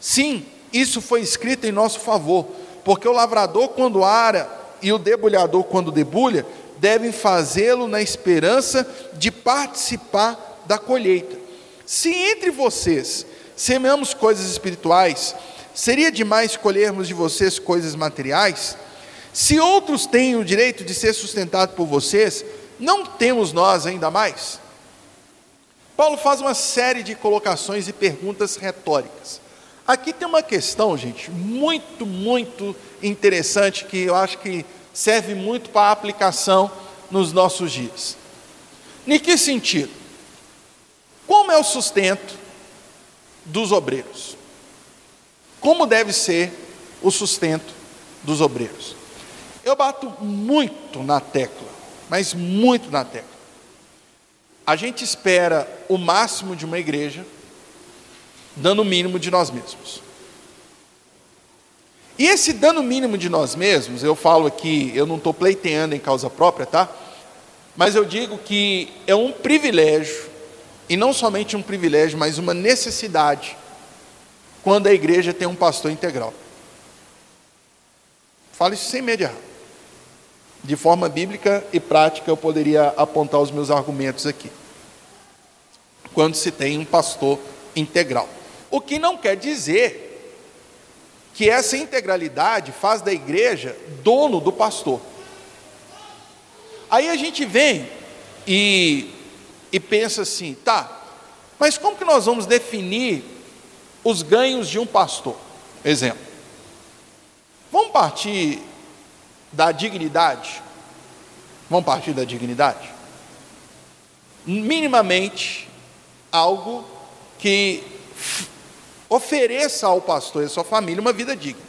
S1: Sim, isso foi escrito em nosso favor, porque o lavrador, quando ara, e o debulhador, quando debulha, devem fazê-lo na esperança de participar da colheita. Se entre vocês semeamos coisas espirituais, seria demais colhermos de vocês coisas materiais? Se outros têm o direito de ser sustentados por vocês, não temos nós ainda mais? Paulo faz uma série de colocações e perguntas retóricas. Aqui tem uma questão, gente, muito, muito interessante que eu acho que serve muito para aplicação nos nossos dias. Em que sentido? Como é o sustento dos obreiros? Como deve ser o sustento dos obreiros? Eu bato muito na tecla, mas muito na tecla. A gente espera o máximo de uma igreja dano mínimo de nós mesmos. E esse dano mínimo de nós mesmos, eu falo aqui, eu não estou pleiteando em causa própria, tá? Mas eu digo que é um privilégio, e não somente um privilégio, mas uma necessidade, quando a igreja tem um pastor integral. Falo isso sem medo de De forma bíblica e prática, eu poderia apontar os meus argumentos aqui. Quando se tem um pastor integral. O que não quer dizer que essa integralidade faz da igreja dono do pastor. Aí a gente vem e, e pensa assim: tá, mas como que nós vamos definir os ganhos de um pastor? Exemplo. Vamos partir da dignidade? Vamos partir da dignidade? Minimamente, algo que ofereça ao pastor e à sua família uma vida digna.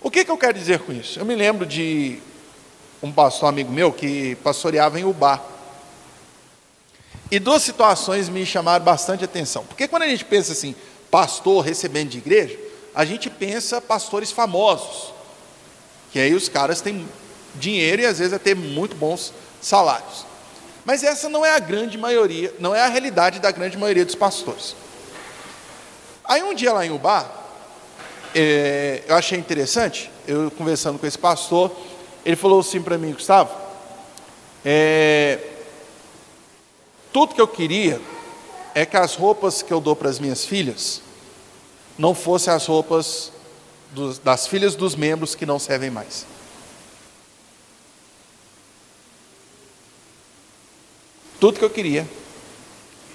S1: O que, que eu quero dizer com isso? Eu me lembro de um pastor amigo meu que pastoreava em Ubá. E duas situações me chamaram bastante atenção. Porque quando a gente pensa assim, pastor recebendo de igreja, a gente pensa pastores famosos, que aí os caras têm dinheiro e às vezes até muito bons salários. Mas essa não é a grande maioria, não é a realidade da grande maioria dos pastores. Aí um dia lá em Ubá, é, eu achei interessante, eu conversando com esse pastor, ele falou assim para mim, Gustavo, é, tudo que eu queria é que as roupas que eu dou para as minhas filhas não fossem as roupas dos, das filhas dos membros que não servem mais. Tudo que eu queria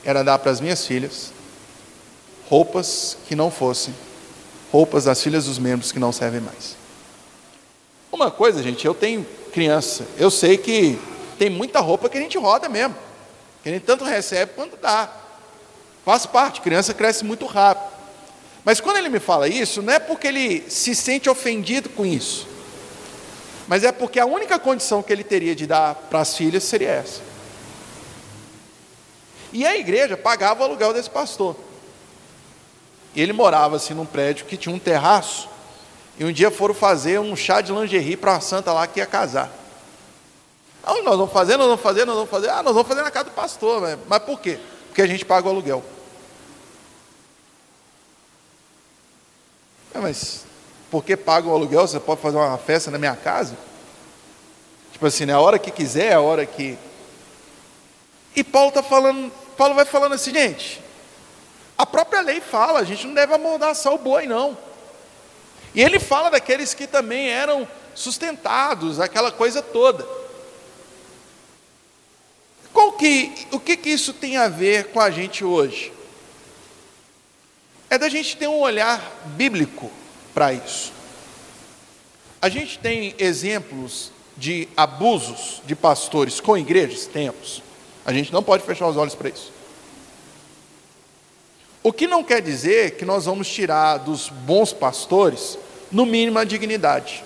S1: era dar para as minhas filhas roupas que não fossem roupas das filhas dos membros que não servem mais. Uma coisa, gente, eu tenho criança, eu sei que tem muita roupa que a gente roda mesmo, que a gente tanto recebe quanto dá. Faz parte, criança cresce muito rápido. Mas quando ele me fala isso, não é porque ele se sente ofendido com isso, mas é porque a única condição que ele teria de dar para as filhas seria essa. E a igreja pagava o aluguel desse pastor. Ele morava assim num prédio que tinha um terraço. E um dia foram fazer um chá de lingerie para a santa lá que ia casar. Onde nós vamos fazer, nós vamos fazer, nós vamos fazer. Ah, nós vamos fazer na casa do pastor. Mas, mas por quê? Porque a gente paga o aluguel. É, mas porque paga o aluguel, você pode fazer uma festa na minha casa? Tipo assim, né? a hora que quiser, a hora que. E Paulo está falando, Paulo vai falando assim, gente, a própria lei fala, a gente não deve amordaçar o boi, não. E ele fala daqueles que também eram sustentados, aquela coisa toda. Qual que, o que, que isso tem a ver com a gente hoje? É da gente ter um olhar bíblico para isso. A gente tem exemplos de abusos de pastores com igrejas? Temos. A gente não pode fechar os olhos para isso. O que não quer dizer que nós vamos tirar dos bons pastores, no mínimo, a dignidade.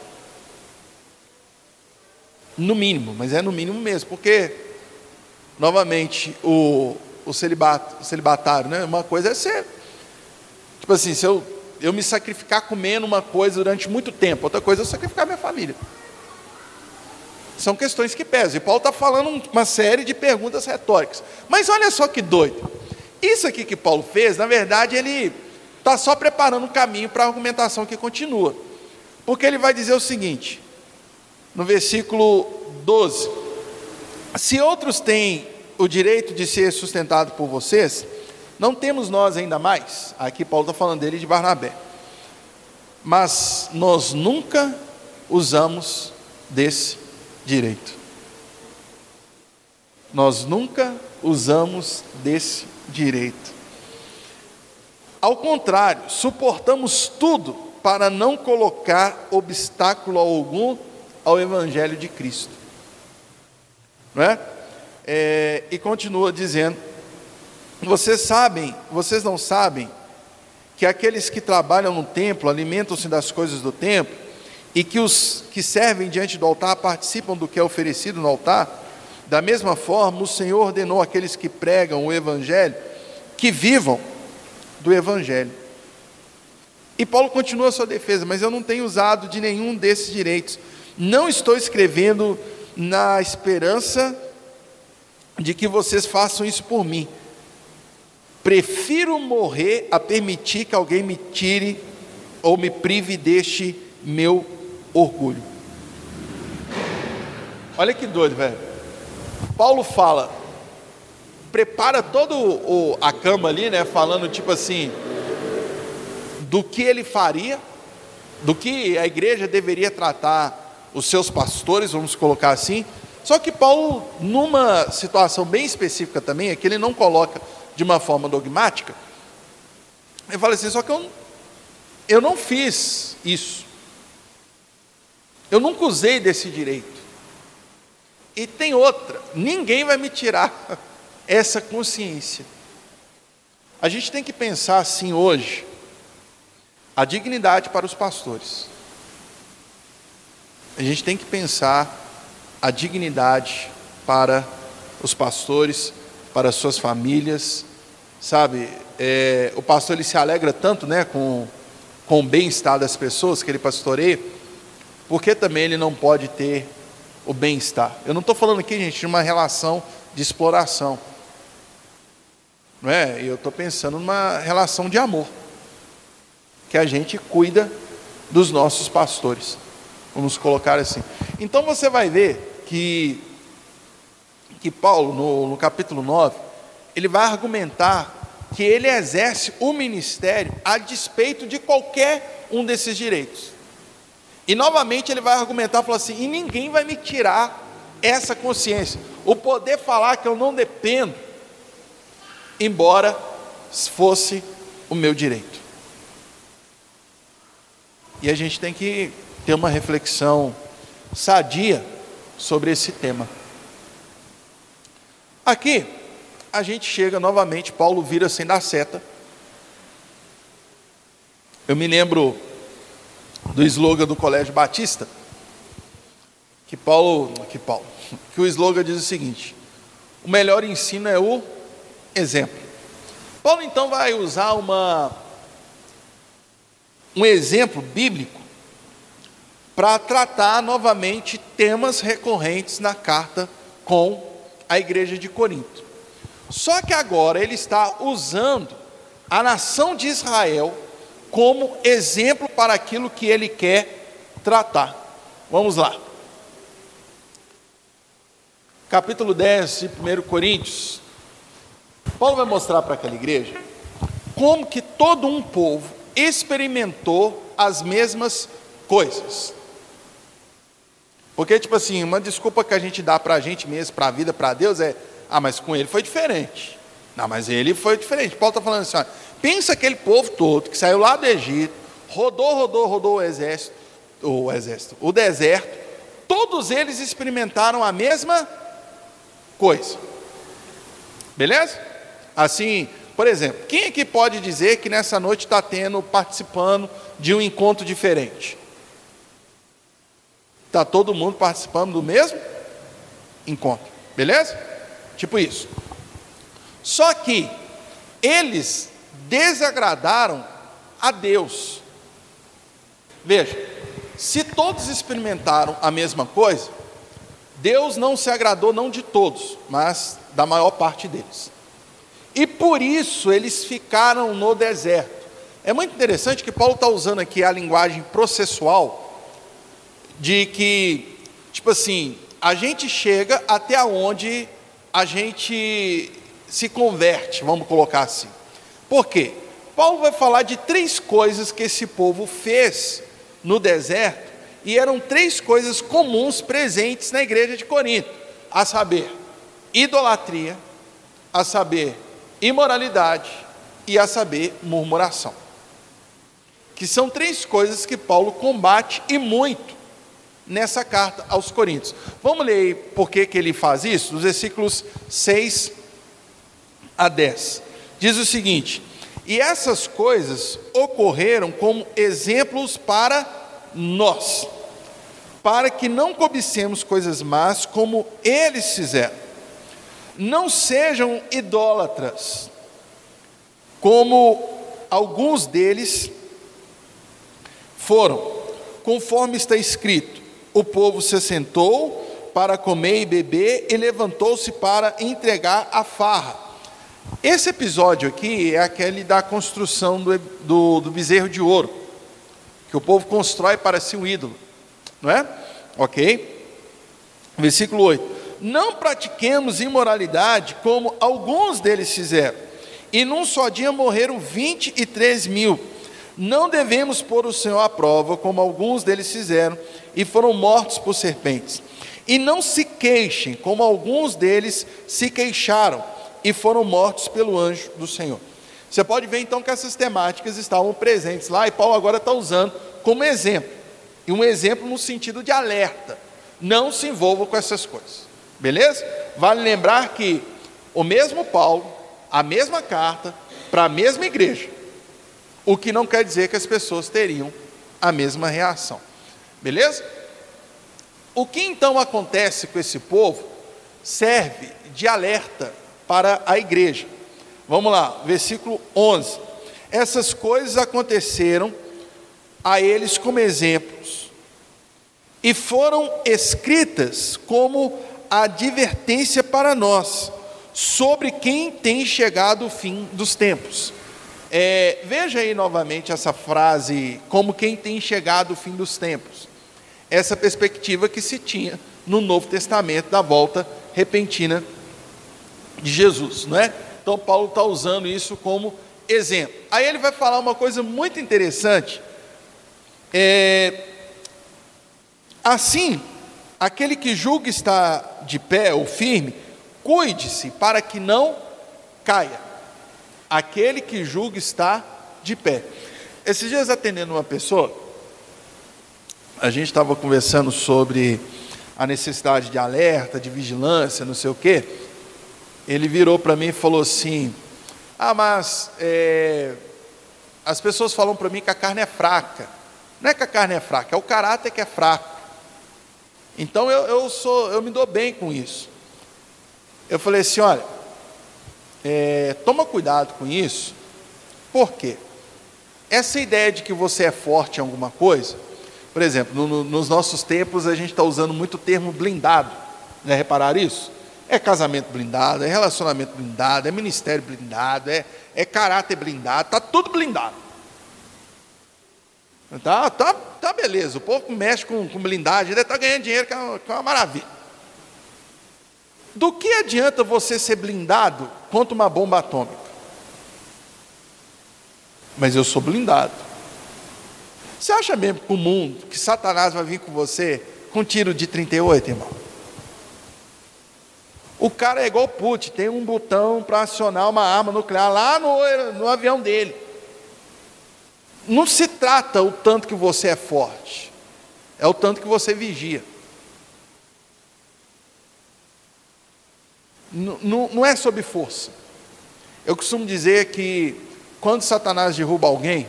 S1: No mínimo, mas é no mínimo mesmo, porque, novamente, o, o, celibato, o celibatário, né? uma coisa é ser, tipo assim, se eu, eu me sacrificar comendo uma coisa durante muito tempo, outra coisa é eu sacrificar minha família. São questões que pesam. E Paulo está falando uma série de perguntas retóricas. Mas olha só que doido. Isso aqui que Paulo fez, na verdade, ele está só preparando o um caminho para a argumentação que continua. Porque ele vai dizer o seguinte, no versículo 12: Se outros têm o direito de ser sustentado por vocês, não temos nós ainda mais. Aqui Paulo está falando dele de Barnabé. Mas nós nunca usamos desse direito. Nós nunca usamos desse direito. Ao contrário, suportamos tudo para não colocar obstáculo algum ao Evangelho de Cristo. Não é? é e continua dizendo: vocês sabem, vocês não sabem que aqueles que trabalham no templo alimentam-se das coisas do templo e que os que servem diante do altar participam do que é oferecido no altar? Da mesma forma, o Senhor ordenou àqueles que pregam o Evangelho que vivam do Evangelho. E Paulo continua a sua defesa, mas eu não tenho usado de nenhum desses direitos. Não estou escrevendo na esperança de que vocês façam isso por mim. Prefiro morrer a permitir que alguém me tire ou me prive deste meu orgulho. Olha que doido, velho. Paulo fala, prepara toda a cama ali, né, falando tipo assim, do que ele faria, do que a igreja deveria tratar os seus pastores, vamos colocar assim, Só que Paulo, numa situação bem específica também, é que ele não coloca de uma forma dogmática, ele fala assim: só que eu, eu não fiz isso, eu nunca usei desse direito. E tem outra: ninguém vai me tirar essa consciência. A gente tem que pensar assim hoje, a dignidade para os pastores. A gente tem que pensar a dignidade para os pastores, para as suas famílias, sabe? É, o pastor ele se alegra tanto, né, com, com o bem-estar das pessoas que ele pastoreia, porque também ele não pode ter o bem-estar. Eu não estou falando aqui, gente, de uma relação de exploração, não é? Eu estou pensando numa relação de amor, que a gente cuida dos nossos pastores, vamos colocar assim. Então você vai ver que, que Paulo, no, no capítulo 9, ele vai argumentar que ele exerce o ministério a despeito de qualquer um desses direitos. E novamente ele vai argumentar, falar assim: e ninguém vai me tirar essa consciência, o poder falar que eu não dependo, embora fosse o meu direito. E a gente tem que ter uma reflexão sadia sobre esse tema. Aqui, a gente chega novamente, Paulo vira sem dar seta. Eu me lembro do slogan do Colégio Batista, que Paulo, que Paulo, que o slogan diz o seguinte: o melhor ensino é o exemplo. Paulo então vai usar uma um exemplo bíblico para tratar novamente temas recorrentes na carta com a igreja de Corinto. Só que agora ele está usando a nação de Israel como exemplo para aquilo que ele quer tratar. Vamos lá. Capítulo 10 de 1 Coríntios. Paulo vai mostrar para aquela igreja como que todo um povo experimentou as mesmas coisas. Porque, tipo assim, uma desculpa que a gente dá para a gente mesmo, para a vida, para Deus, é: ah, mas com ele foi diferente. Não, mas ele foi diferente. Paulo está falando assim: ó, pensa aquele povo todo que saiu lá do Egito, rodou, rodou, rodou o exército, o exército, o deserto, todos eles experimentaram a mesma coisa. Beleza? Assim, por exemplo, quem que pode dizer que nessa noite está tendo, participando de um encontro diferente? Está todo mundo participando do mesmo encontro, beleza? Tipo isso. Só que eles desagradaram a Deus. Veja, se todos experimentaram a mesma coisa, Deus não se agradou não de todos, mas da maior parte deles. E por isso eles ficaram no deserto. É muito interessante que Paulo está usando aqui a linguagem processual de que, tipo assim, a gente chega até onde a gente se converte, vamos colocar assim. Por quê? Paulo vai falar de três coisas que esse povo fez no deserto, e eram três coisas comuns presentes na igreja de Corinto, a saber, idolatria, a saber, imoralidade e a saber, murmuração. Que são três coisas que Paulo combate e muito nessa carta aos Coríntios. Vamos ler por que, que ele faz isso? Dos versículos 6 a 10. Diz o seguinte: E essas coisas ocorreram como exemplos para nós, para que não cobicemos coisas más como eles fizeram. Não sejam idólatras, como alguns deles foram, conforme está escrito: o povo se sentou para comer e beber e levantou-se para entregar a farra. Esse episódio aqui é aquele da construção do, do, do bezerro de ouro, que o povo constrói para si um ídolo, não é? Ok? Versículo 8: Não pratiquemos imoralidade como alguns deles fizeram, e num só dia morreram 23 mil. Não devemos pôr o Senhor à prova, como alguns deles fizeram, e foram mortos por serpentes. E não se queixem, como alguns deles se queixaram e foram mortos pelo anjo do Senhor. Você pode ver então que essas temáticas estavam presentes lá e Paulo agora está usando como exemplo. E um exemplo no sentido de alerta. Não se envolva com essas coisas. Beleza? Vale lembrar que o mesmo Paulo, a mesma carta, para a mesma igreja. O que não quer dizer que as pessoas teriam a mesma reação. Beleza? O que então acontece com esse povo serve de alerta para a igreja. Vamos lá, versículo 11. Essas coisas aconteceram a eles como exemplos e foram escritas como advertência para nós sobre quem tem chegado o fim dos tempos. É, veja aí novamente essa frase, como quem tem chegado o fim dos tempos. Essa perspectiva que se tinha no Novo Testamento da volta repentina de Jesus, não é? Então Paulo está usando isso como exemplo. Aí ele vai falar uma coisa muito interessante. É, assim, aquele que julga estar de pé ou firme, cuide-se para que não caia aquele que julga está de pé. Esses dias atendendo uma pessoa, a gente estava conversando sobre a necessidade de alerta, de vigilância, não sei o quê. Ele virou para mim e falou assim: Ah, mas é, as pessoas falam para mim que a carne é fraca. Não é que a carne é fraca, é o caráter que é fraco. Então eu, eu sou, eu me dou bem com isso. Eu falei assim: olha, é, toma cuidado com isso, por quê? Essa ideia de que você é forte em alguma coisa, por exemplo, no, no, nos nossos tempos a gente está usando muito o termo blindado, já repararam isso? É casamento blindado, é relacionamento blindado, é ministério blindado, é, é caráter blindado, está tudo blindado. Tá, tá, tá beleza, o povo mexe com, com blindagem, está ganhando dinheiro, que é, uma, que é uma maravilha. Do que adianta você ser blindado contra uma bomba atômica? Mas eu sou blindado. Você acha mesmo mundo, que Satanás vai vir com você com tiro de 38, irmão? O cara é igual Putin, tem um botão para acionar uma arma nuclear lá no, no avião dele. Não se trata o tanto que você é forte, é o tanto que você vigia. Não, não é sob força. Eu costumo dizer que quando Satanás derruba alguém,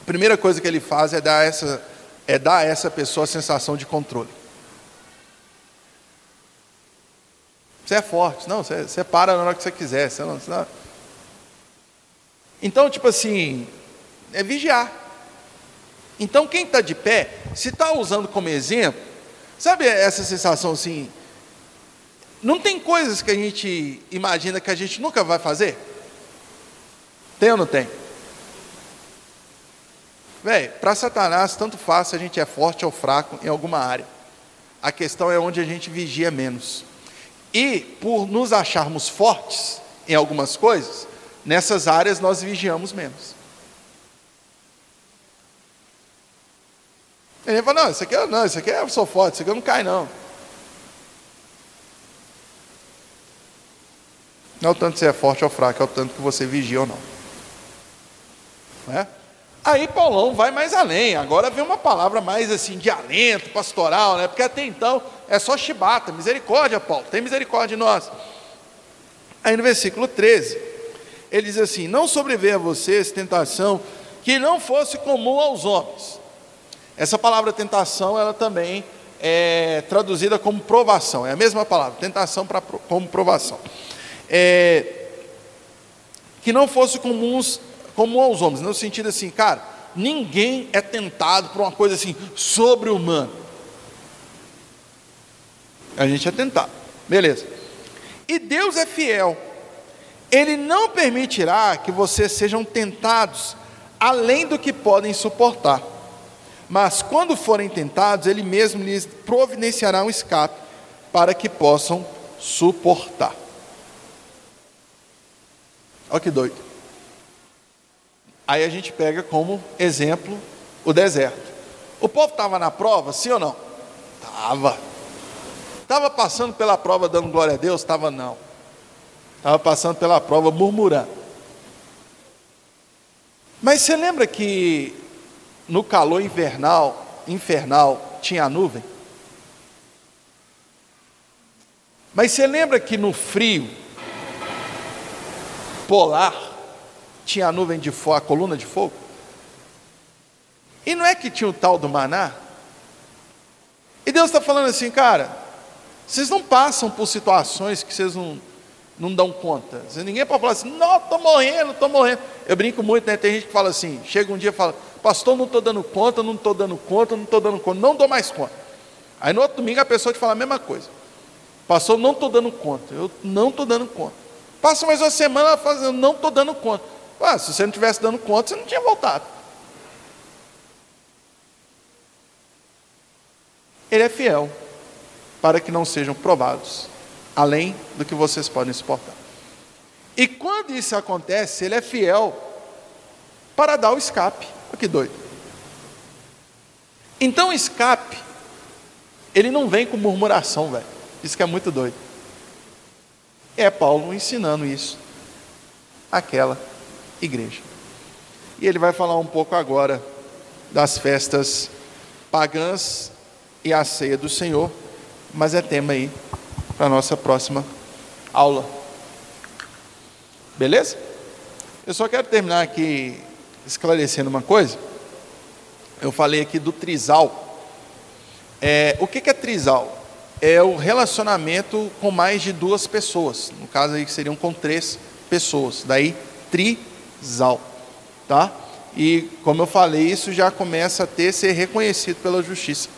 S1: a primeira coisa que ele faz é dar essa, é dar a essa pessoa a sensação de controle. Você é forte, não, você, você para na hora que você quiser. Você não, você não... Então, tipo assim, é vigiar. Então, quem está de pé, se está usando como exemplo, sabe essa sensação assim, não tem coisas que a gente imagina que a gente nunca vai fazer? Tem ou não tem? Véi, para Satanás, tanto faz se a gente é forte ou fraco em alguma área. A questão é onde a gente vigia menos. E por nos acharmos fortes em algumas coisas, nessas áreas nós vigiamos menos. Ele fala, não, isso aqui, não, isso aqui eu sou forte, isso aqui eu não cai não. Não é o tanto que você é forte ou fraco, é o tanto que você vigia ou não. não é? Aí Paulão vai mais além, agora vem uma palavra mais assim de alento pastoral, né? Porque até então é só chibata, misericórdia, Paulo, tem misericórdia de nós. Aí no versículo 13, ele diz assim: Não sobreveia a vocês tentação que não fosse comum aos homens. Essa palavra tentação, ela também é traduzida como provação, é a mesma palavra, tentação para como provação é, que não fosse comuns, comum aos homens, no sentido assim, cara, ninguém é tentado por uma coisa assim sobre-humana. A gente é tentado, beleza. E Deus é fiel, Ele não permitirá que vocês sejam tentados além do que podem suportar. Mas quando forem tentados, Ele mesmo lhes providenciará um escape para que possam suportar. Olha que doido. Aí a gente pega como exemplo o deserto. O povo estava na prova, sim ou não? Estava. Estava passando pela prova dando glória a Deus? Estava não. Estava passando pela prova murmurando. Mas você lembra que no calor invernal, infernal, tinha a nuvem? Mas você lembra que no frio polar tinha a nuvem de fogo, a coluna de fogo? E não é que tinha o tal do maná? E Deus está falando assim, cara, vocês não passam por situações que vocês não, não dão conta. Ninguém pode falar assim, não, estou morrendo, estou morrendo. Eu brinco muito, né? Tem gente que fala assim, chega um dia e fala, pastor, não estou dando conta, não estou dando conta, não estou dando conta, não dou mais conta. Aí no outro domingo a pessoa te fala a mesma coisa. Pastor, não estou dando conta, eu não estou dando conta. Passa mais uma semana fazendo, não estou dando conta. Ué, se você não tivesse dando conta, você não tinha voltado. Ele é fiel para que não sejam provados, além do que vocês podem suportar. E quando isso acontece, ele é fiel para dar o escape. Olha que doido. Então o escape, ele não vem com murmuração, velho. Isso que é muito doido. É Paulo ensinando isso àquela igreja. E ele vai falar um pouco agora das festas pagãs e a ceia do Senhor, mas é tema aí para a nossa próxima aula. Beleza? Eu só quero terminar aqui esclarecendo uma coisa. Eu falei aqui do trisal. É, o que, é trisal? É o relacionamento com mais de duas pessoas. No caso aí seriam com três pessoas. Daí trisal, tá? E como eu falei, isso já começa a ter ser reconhecido pela justiça.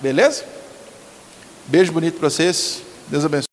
S1: Beleza? Beijo bonito para vocês. Deus abençoe.